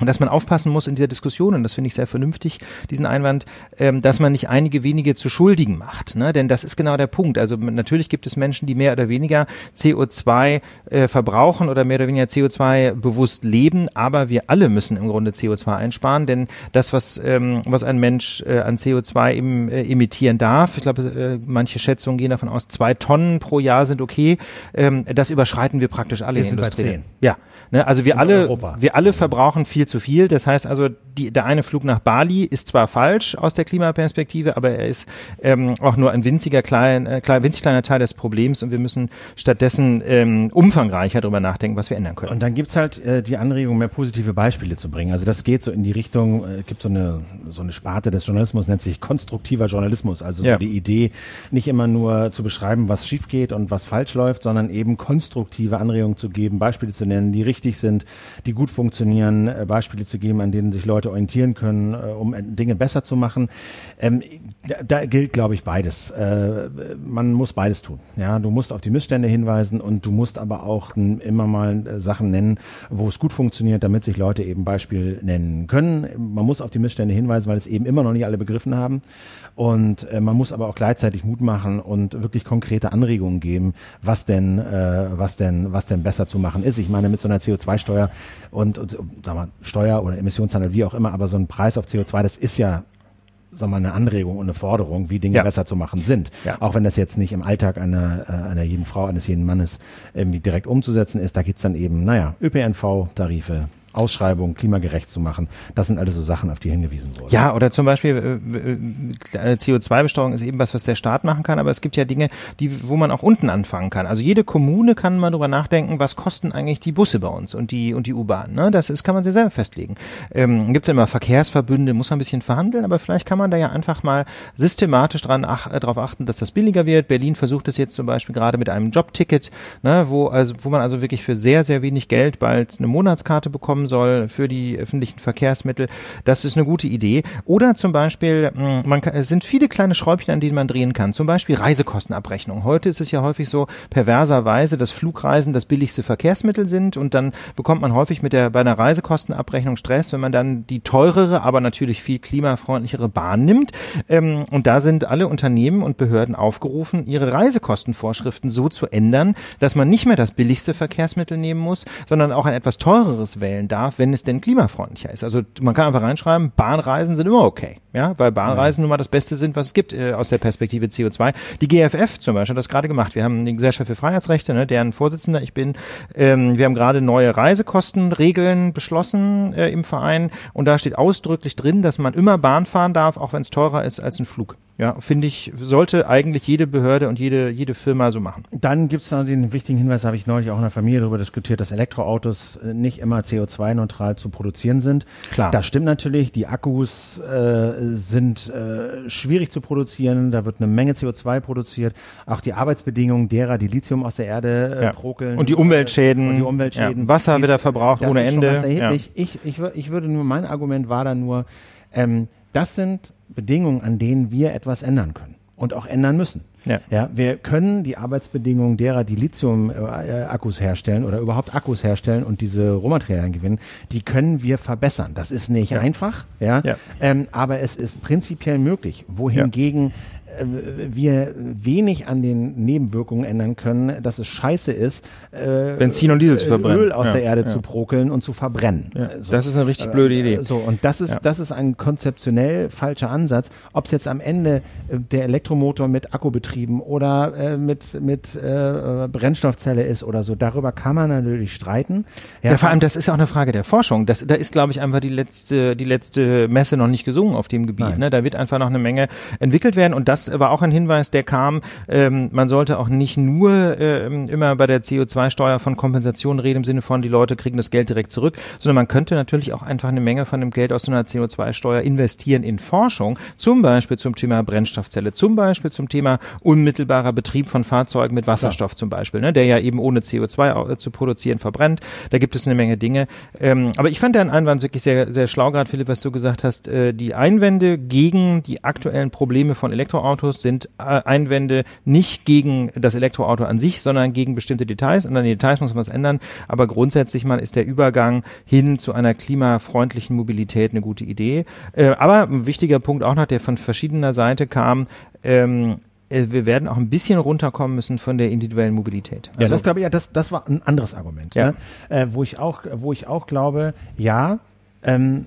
und dass man aufpassen muss in dieser Diskussion, und das finde ich sehr vernünftig, diesen Einwand, ähm, dass man nicht einige wenige zu Schuldigen macht. Ne? Denn das ist genau der Punkt. Also natürlich gibt es Menschen, die mehr oder weniger CO2 äh, verbrauchen oder mehr oder weniger CO2 bewusst leben, aber wir alle müssen im Grunde CO2 einsparen, denn das, was, ähm, was ein Mensch äh, an CO2 im, äh, emittieren darf, ich glaube, äh, manche Schätzungen gehen davon aus, zwei Tonnen pro Jahr sind okay, ähm, das überschreiten wir praktisch alle wir in der Industrie. Ja, ne? also wir in alle, Europa. wir alle verbrauchen viel zu viel. Das heißt also, die, der eine Flug nach Bali ist zwar falsch aus der Klimaperspektive, aber er ist ähm, auch nur ein winziger klein, äh, klein, winzig kleiner Teil des Problems und wir müssen stattdessen ähm, umfangreicher darüber nachdenken, was wir ändern können. Und dann gibt's halt äh, die Anregung, mehr positive Beispiele zu bringen. Also das geht so in die Richtung, äh, gibt so eine so eine Sparte des Journalismus, nennt sich konstruktiver Journalismus. Also ja. so die Idee, nicht immer nur zu beschreiben, was schief geht und was falsch läuft, sondern eben konstruktive Anregungen zu geben, Beispiele zu nennen, die richtig sind, die gut funktionieren, äh, Beispiele zu geben, an denen sich Leute orientieren können, äh, um Dinge besser zu machen. Ähm, da, da gilt, glaube ich, beides. Äh, man muss beides tun. Ja, du musst auf die Missstände hinweisen und du musst aber auch immer mal äh, Sachen nennen, wo es gut funktioniert, damit sich Leute eben Beispiel nennen können. Man muss auf die Missstände hinweisen, weil es eben immer noch nicht alle begriffen haben. Und äh, man muss aber auch gleichzeitig Mut machen und wirklich konkrete Anregungen geben, was denn, äh, was denn, was denn besser zu machen ist. Ich meine, mit so einer CO2-Steuer und, und sag mal, Steuer oder Emissionshandel, wie auch immer, aber so ein Preis auf CO2, das ist ja sagen wir mal, eine Anregung und eine Forderung, wie Dinge ja. besser zu machen sind. Ja. Auch wenn das jetzt nicht im Alltag einer, äh, einer jeden Frau, eines jeden Mannes irgendwie direkt umzusetzen ist, da geht's dann eben, naja, ÖPNV-Tarife, Ausschreibungen klimagerecht zu machen. Das sind alles so Sachen, auf die hingewiesen wurden. Ja, oder zum Beispiel äh, äh CO2-Besteuerung ist eben was, was der Staat machen kann, aber es gibt ja Dinge, die, wo man auch unten anfangen kann. Also jede Kommune kann mal darüber nachdenken, was kosten eigentlich die Busse bei uns und die und die U-Bahn. Ne? Das ist, kann man sich selber festlegen. Ähm, gibt es immer Verkehrsverbünde, muss man ein bisschen verhandeln, aber vielleicht kann man da ja einfach mal systematisch dran ach, äh, darauf achten, dass das billiger wird. Berlin versucht es jetzt zum Beispiel gerade mit einem Jobticket, ne, wo also wo man also wirklich für sehr sehr wenig Geld bald eine Monatskarte bekommen soll für die öffentlichen Verkehrsmittel. Das ist eine gute Idee. Oder zum Beispiel, hm, man kann, es sind viele kleine Schräubchen, an denen man drehen kann. Zum Beispiel Reisekostenabrechnung. Heute ist es ja häufig so perverserweise, dass Flugreisen das billigste Verkehrsmittel sind und dann bekommt man häufig mit der bei einer Reisekostenabrechnung Stress, wenn man dann die teurere, aber natürlich viel klimafreundlichere Bahn nimmt. Ähm, und da sind alle Unternehmen und Behörden aufgerufen, ihre Reisekostenvorschriften so zu ändern, dass man nicht mehr das billigste Verkehrsmittel nehmen muss, sondern auch ein etwas teureres wählen darf, wenn es denn klimafreundlicher ist. Also man kann einfach reinschreiben, Bahnreisen sind immer okay, ja, weil Bahnreisen nun mal das Beste sind, was es gibt äh, aus der Perspektive CO2. Die GFF zum Beispiel hat das gerade gemacht. Wir haben die Gesellschaft für Freiheitsrechte, ne, deren Vorsitzender ich bin. Ähm, wir haben gerade neue Reisekostenregeln beschlossen äh, im Verein und da steht ausdrücklich drin, dass man immer Bahn fahren darf, auch wenn es teurer ist als ein Flug. Ja, finde ich, sollte eigentlich jede Behörde und jede, jede Firma so machen. Dann gibt es noch den wichtigen Hinweis, habe ich neulich auch in der Familie darüber diskutiert, dass Elektroautos äh, nicht immer CO2-neutral zu produzieren sind. Klar. Das stimmt natürlich. Die Akkus äh, sind äh, schwierig zu produzieren. Da wird eine Menge CO2 produziert. Auch die Arbeitsbedingungen derer, die Lithium aus der Erde äh, Ja. prokeln. Und die Umweltschäden. Äh, Und die Umweltschäden. Ja. Wasser wird da verbraucht das ohne ist schon Ende. Ganz erheblich. Ich, ich, wür- ich würde nur, mein Argument war dann nur, ähm, das sind Bedingungen, an denen wir etwas ändern können und auch ändern müssen. Ja. Ja, wir können die Arbeitsbedingungen derer, die Lithium-Akkus herstellen oder überhaupt Akkus herstellen und diese Rohmaterialien gewinnen, die können wir verbessern. Das ist nicht einfach, ja, Ja. Ähm, aber es ist prinzipiell möglich. Wohingegen äh, wir wenig an den Nebenwirkungen ändern können, dass es scheiße ist, äh, Benzin und Diesel zu verbrennen. Öl aus Ja, der Erde ja. zu prokeln und zu verbrennen. Ja, So. das ist eine richtig blöde Idee. So, und das ist, das ist ein konzeptionell falscher Ansatz. Ob es jetzt am Ende äh, der Elektromotor mit Akku betrieben oder äh, mit, mit äh, Brennstoffzelle ist oder so, darüber kann man natürlich streiten. Ja, vor allem, das ist ja auch eine Frage der Forschung. Das, da ist, glaube ich, einfach die letzte, die letzte Messe noch nicht gesungen auf dem Gebiet. Nein. Ne? Da wird einfach noch eine Menge entwickelt werden. Und das war auch ein Hinweis, der kam. Ähm, man sollte auch nicht nur ähm, immer bei der CO2-Steuer von Kompensation reden im Sinne von, die Leute kriegen das Geld direkt zurück, sondern man könnte natürlich auch einfach eine Menge von dem Geld aus so einer CO2-Steuer investieren in Forschung, zum Beispiel zum Thema Brennstoffzelle, zum Beispiel zum Thema unmittelbarer Betrieb von Fahrzeugen mit Wasserstoff zum Beispiel, ne, der ja eben ohne CO2 au- äh, zu produzieren verbrennt. Da gibt es eine Menge Dinge. Ähm, aber ich fand deinen Einwand wirklich sehr, sehr schlau, gerade Philipp, was du gesagt hast. Äh, die Einwände gegen die aktuellen Probleme von Elektroautos sind äh, Einwände nicht gegen das Elektroauto an sich, sondern gegen bestimmte Details. Und an den Details muss man was ändern. Aber grundsätzlich mal ist der Übergang hin zu einer klimafreundlichen Mobilität eine gute Idee. Äh, aber ein wichtiger Punkt auch noch, der von verschiedener Seite kam, ähm, äh, wir werden auch ein bisschen runterkommen müssen von der individuellen Mobilität. Ja, das glaube ich, ja, das, das war ein anderes Argument, Ja. ne? äh, wo ich auch, wo ich auch glaube, ja, ähm,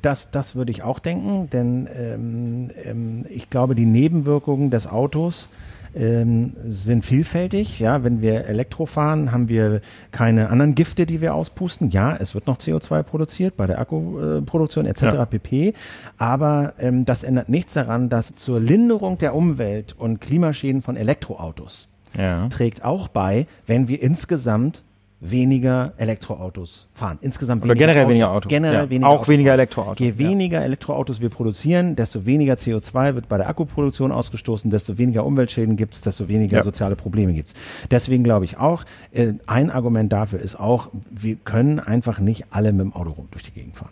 das, das würde ich auch denken, denn ähm, ähm, ich glaube, die Nebenwirkungen des Autos ähm, sind vielfältig. Ja, wenn wir Elektro fahren, haben wir keine anderen Gifte, die wir auspusten. Ja, es wird noch CO2 produziert bei der Akkuproduktion etc. Ja. pp. Aber ähm, das ändert nichts daran, dass zur Linderung der Umwelt und Klimaschäden von Elektroautos ja. trägt auch bei, wenn wir insgesamt weniger Elektroautos fahren. Insgesamt Oder generell weniger Autos. Generell Ja, weniger auch Autos weniger fahren. Elektroautos, Je ja. weniger Elektroautos wir produzieren, desto weniger CO2 wird bei der Akkuproduktion ausgestoßen, desto weniger Umweltschäden gibt es, desto weniger Ja. soziale Probleme gibt es. Deswegen glaube ich auch, äh, ein Argument dafür ist auch, wir können einfach nicht alle mit dem Auto rum durch die Gegend fahren.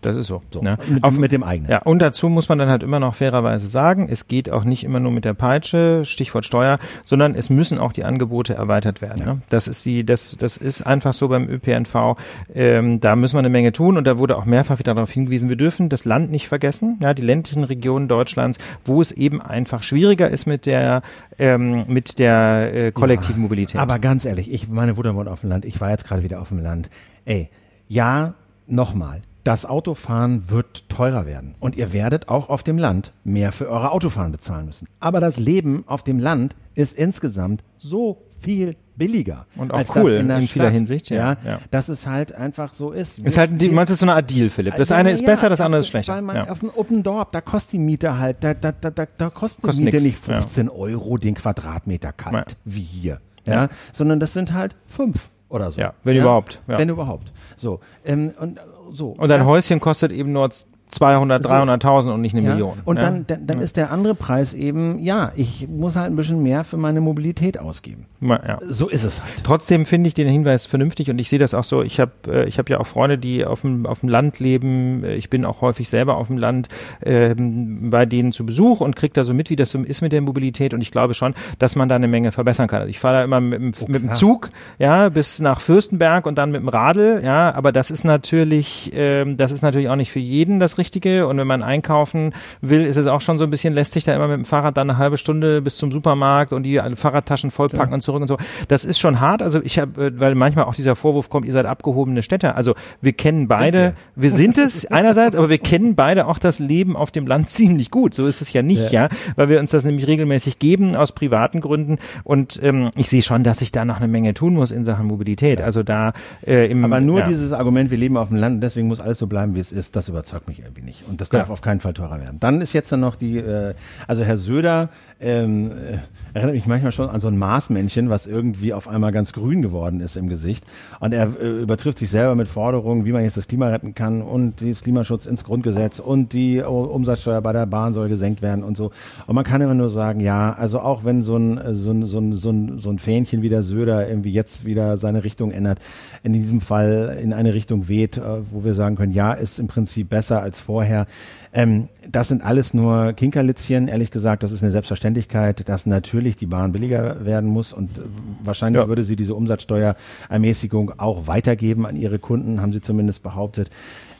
Das ist so. So, ne? mit, Auf, mit dem eigenen. ja, und dazu muss man dann halt immer noch fairerweise sagen, es geht auch nicht immer nur mit der Peitsche, Stichwort Steuer, sondern es müssen auch die Angebote erweitert werden. Ne? Das ist die, das, das ist einfach so beim ÖPNV. Ähm, da müssen wir eine Menge tun und da wurde auch mehrfach wieder darauf hingewiesen, wir dürfen das Land nicht vergessen, ja, die ländlichen Regionen Deutschlands, wo es eben einfach schwieriger ist mit der, ähm, mit der äh, kollektiven Mobilität. Aber ganz ehrlich, ich meine Mutter wohnt auf dem Land, ich war jetzt gerade wieder auf dem Land. Ey, ja, nochmal. Das Autofahren wird teurer werden. Und ihr werdet auch auf dem Land mehr für eure Autofahren bezahlen müssen. Aber das Leben auf dem Land ist insgesamt so viel billiger. Und auch als cool das in, der in vieler. Hinsicht, ja, ja. Dass es halt einfach so ist. Ist halt, die, meinst du, ist so eine Art Deal, Philipp? Das Ja, eine ist ja, besser, das andere ist schlechter. Weil man Ja. auf dem Open Dorp, da kostet die Miete halt, da, da, da, da, da kostet, Kostet die Miete nix, nicht 15 Euro den Quadratmeter kalt, Ja. wie hier. Ja, Ja. sondern das sind halt fünf oder so. Ja, wenn überhaupt, ja. Wenn überhaupt. So. Ähm, und so. Und ein Das- Häuschen kostet eben nur 200, 300.000 und nicht eine ja. Million. Und ja? dann, dann, dann ist der andere Preis eben, ja, ich muss halt ein bisschen mehr für meine Mobilität ausgeben. Ja. So ist es halt. Trotzdem finde ich den Hinweis vernünftig und ich sehe das auch so. Ich habe äh, ich habe ja auch Freunde, die auf dem auf dem Land leben. Äh, Ich bin auch häufig selber auf dem Land ähm, bei denen zu Besuch und kriege da so mit, wie das so ist mit der Mobilität. Und ich glaube schon, dass man da eine Menge verbessern kann. Also ich fahre da immer mit, dem- mit dem. Zug, ja, bis nach Fürstenberg und dann mit dem Radl, ja. Aber das ist natürlich ähm, das ist natürlich auch nicht für jeden das Richtige. Und wenn man einkaufen will, ist es auch schon so ein bisschen lästig, da immer mit dem Fahrrad dann eine halbe Stunde bis zum Supermarkt und die Fahrradtaschen vollpacken und zurück und so. Das ist schon hart. Also ich habe, weil manchmal auch dieser Vorwurf kommt, ihr seid abgehobene Städte. Also wir kennen beide, wir. sind es einerseits, aber wir kennen beide auch das Leben auf dem Land ziemlich gut. So ist es ja nicht, ja, weil wir uns das nämlich regelmäßig geben aus privaten Gründen. Und ähm, ich sehe schon, dass ich da noch eine Menge tun muss in Sachen Mobilität. Also da äh, im Aber nur ja. dieses Argument, wir leben auf dem Land und deswegen muss alles so bleiben, wie es ist, das überzeugt mich irgendwie nicht. Und das darf Ja. auf keinen Fall teurer werden. Dann ist jetzt dann noch die, äh, also Herr Söder ähm, äh, erinnert mich manchmal schon an so ein Marsmännchen, was irgendwie auf einmal ganz grün geworden ist im Gesicht. Und er äh, übertrifft sich selber mit Forderungen, wie man jetzt das Klima retten kann und das Klimaschutz ins Grundgesetz und die Umsatzsteuer bei der Bahn soll gesenkt werden und so. Und man kann immer nur sagen, ja, also auch wenn so ein, äh, so ein, so ein, so ein, so ein Fähnchen wie der Söder irgendwie jetzt wieder seine Richtung ändert, in diesem Fall in eine Richtung weht, äh, wo wir sagen können, ja, ist im Prinzip besser als vorher. Ähm, das sind alles nur Kinkerlitzchen, ehrlich gesagt. Das ist eine Selbstverständlichkeit, dass natürlich die Bahn billiger werden muss und äh, wahrscheinlich Ja. würde sie diese Umsatzsteuerermäßigung auch weitergeben an ihre Kunden, haben sie zumindest behauptet.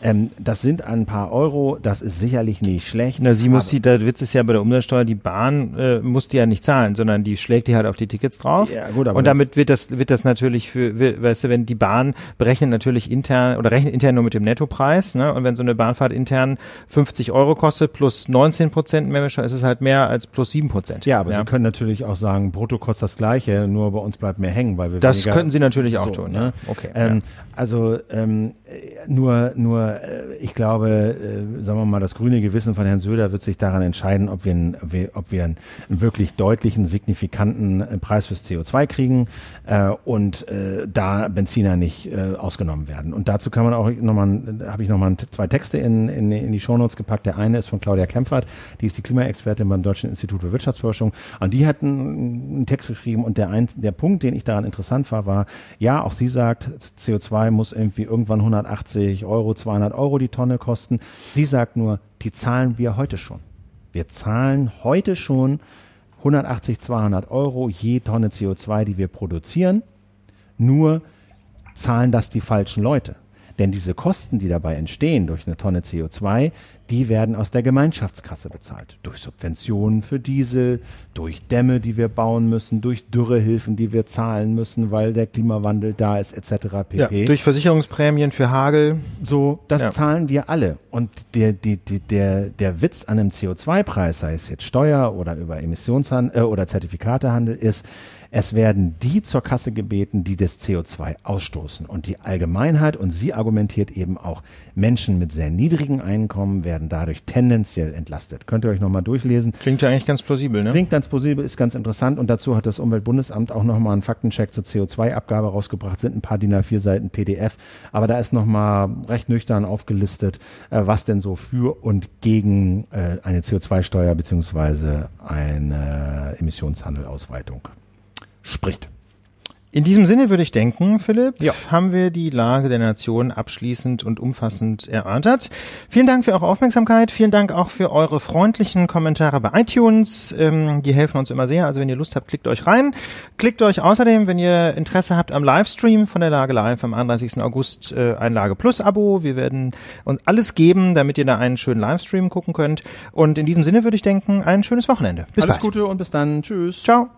Ähm, das sind ein paar Euro, das ist sicherlich nicht schlecht. Na, sie muss die, der Witz ist ja bei der Umsatzsteuer, die Bahn äh, muss die ja nicht zahlen, sondern die schlägt die halt auf die Tickets drauf. Ja, gut, aber und damit wird das, wird das natürlich für, weißt du, wenn die Bahn berechnet natürlich intern oder rechnet intern nur mit dem Nettopreis, ne? Und wenn so eine Bahnfahrt intern 50 Euro kostet plus 19 Prozent Mehrwertsteuer, ist es halt mehr als plus 7 Prozent. Ja, aber Sie können natürlich auch sagen, brutto kostet das Gleiche, nur bei uns bleibt mehr hängen, weil wir Das weniger könnten Sie natürlich auch so, tun, Ne? ja. Okay, Ähm, ja. Also ähm, äh, nur, nur, äh, ich glaube, äh, sagen wir mal, das grüne Gewissen von Herrn Söder wird sich daran entscheiden, ob wir, einen, ob wir einen, wirklich deutlichen, signifikanten äh, Preis fürs CO2 kriegen äh, und äh, da Benziner nicht äh, ausgenommen werden. Und dazu kann man auch nochmal, habe ich nochmal zwei Texte in, in, in die Shownotes gepackt. Der eine ist von Claudia Kempfert, die ist die Klimaexpertin beim Deutschen Institut für Wirtschaftsforschung und die hat einen, einen Text geschrieben und der, ein, der Punkt, den ich daran interessant fand, war, ja, auch sie sagt, CO2 muss irgendwie irgendwann 180 Euro, 200 Euro die Tonne kosten. Sie sagt nur, die zahlen wir heute schon. Wir zahlen heute schon 180, 200 Euro je Tonne CO2, die wir produzieren. Nur zahlen das die falschen Leute. Denn diese Kosten, die dabei entstehen durch eine Tonne CO2, die werden aus der Gemeinschaftskasse bezahlt. Durch Subventionen für Diesel, durch Dämme, die wir bauen müssen, durch Dürrehilfen, die wir zahlen müssen, weil der Klimawandel da ist, etc. Ja, pp. durch Versicherungsprämien für Hagel. So, das Ja. zahlen wir alle. Und der, die, der, der Witz an einem CO2-Preis, sei es jetzt Steuer oder über Emissionshandel äh, oder Zertifikatehandel, ist, es werden die zur Kasse gebeten, die das CO2 ausstoßen. Und die Allgemeinheit, und sie argumentiert eben auch, Menschen mit sehr niedrigen Einkommen werden dadurch tendenziell entlastet. Könnt ihr euch nochmal durchlesen. Klingt ja eigentlich ganz plausibel, ne? Klingt ganz plausibel, ist ganz interessant und dazu hat das Umweltbundesamt auch nochmal einen Faktencheck zur CO2-Abgabe rausgebracht, sind ein paar DIN A4 Seiten PDF, aber da ist nochmal recht nüchtern aufgelistet, äh, was denn so für und gegen äh, eine CO2-Steuer beziehungsweise eine Emissionshandelausweitung spricht. In diesem Sinne würde ich denken, Philipp, Ja. haben wir die Lage der Nation abschließend und umfassend erörtert. Vielen Dank für eure Aufmerksamkeit. Vielen Dank auch für eure freundlichen Kommentare bei iTunes. Ähm, die helfen uns immer sehr. Also wenn ihr Lust habt, klickt euch rein. Klickt euch außerdem, wenn ihr Interesse habt am Livestream von der Lage Live am 31. August äh, ein Lage Plus Abo. Wir werden uns alles geben, damit ihr da einen schönen Livestream gucken könnt. Und in diesem Sinne würde ich denken, ein schönes Wochenende. Bis Alles bald. Gute und bis dann. Tschüss. Ciao.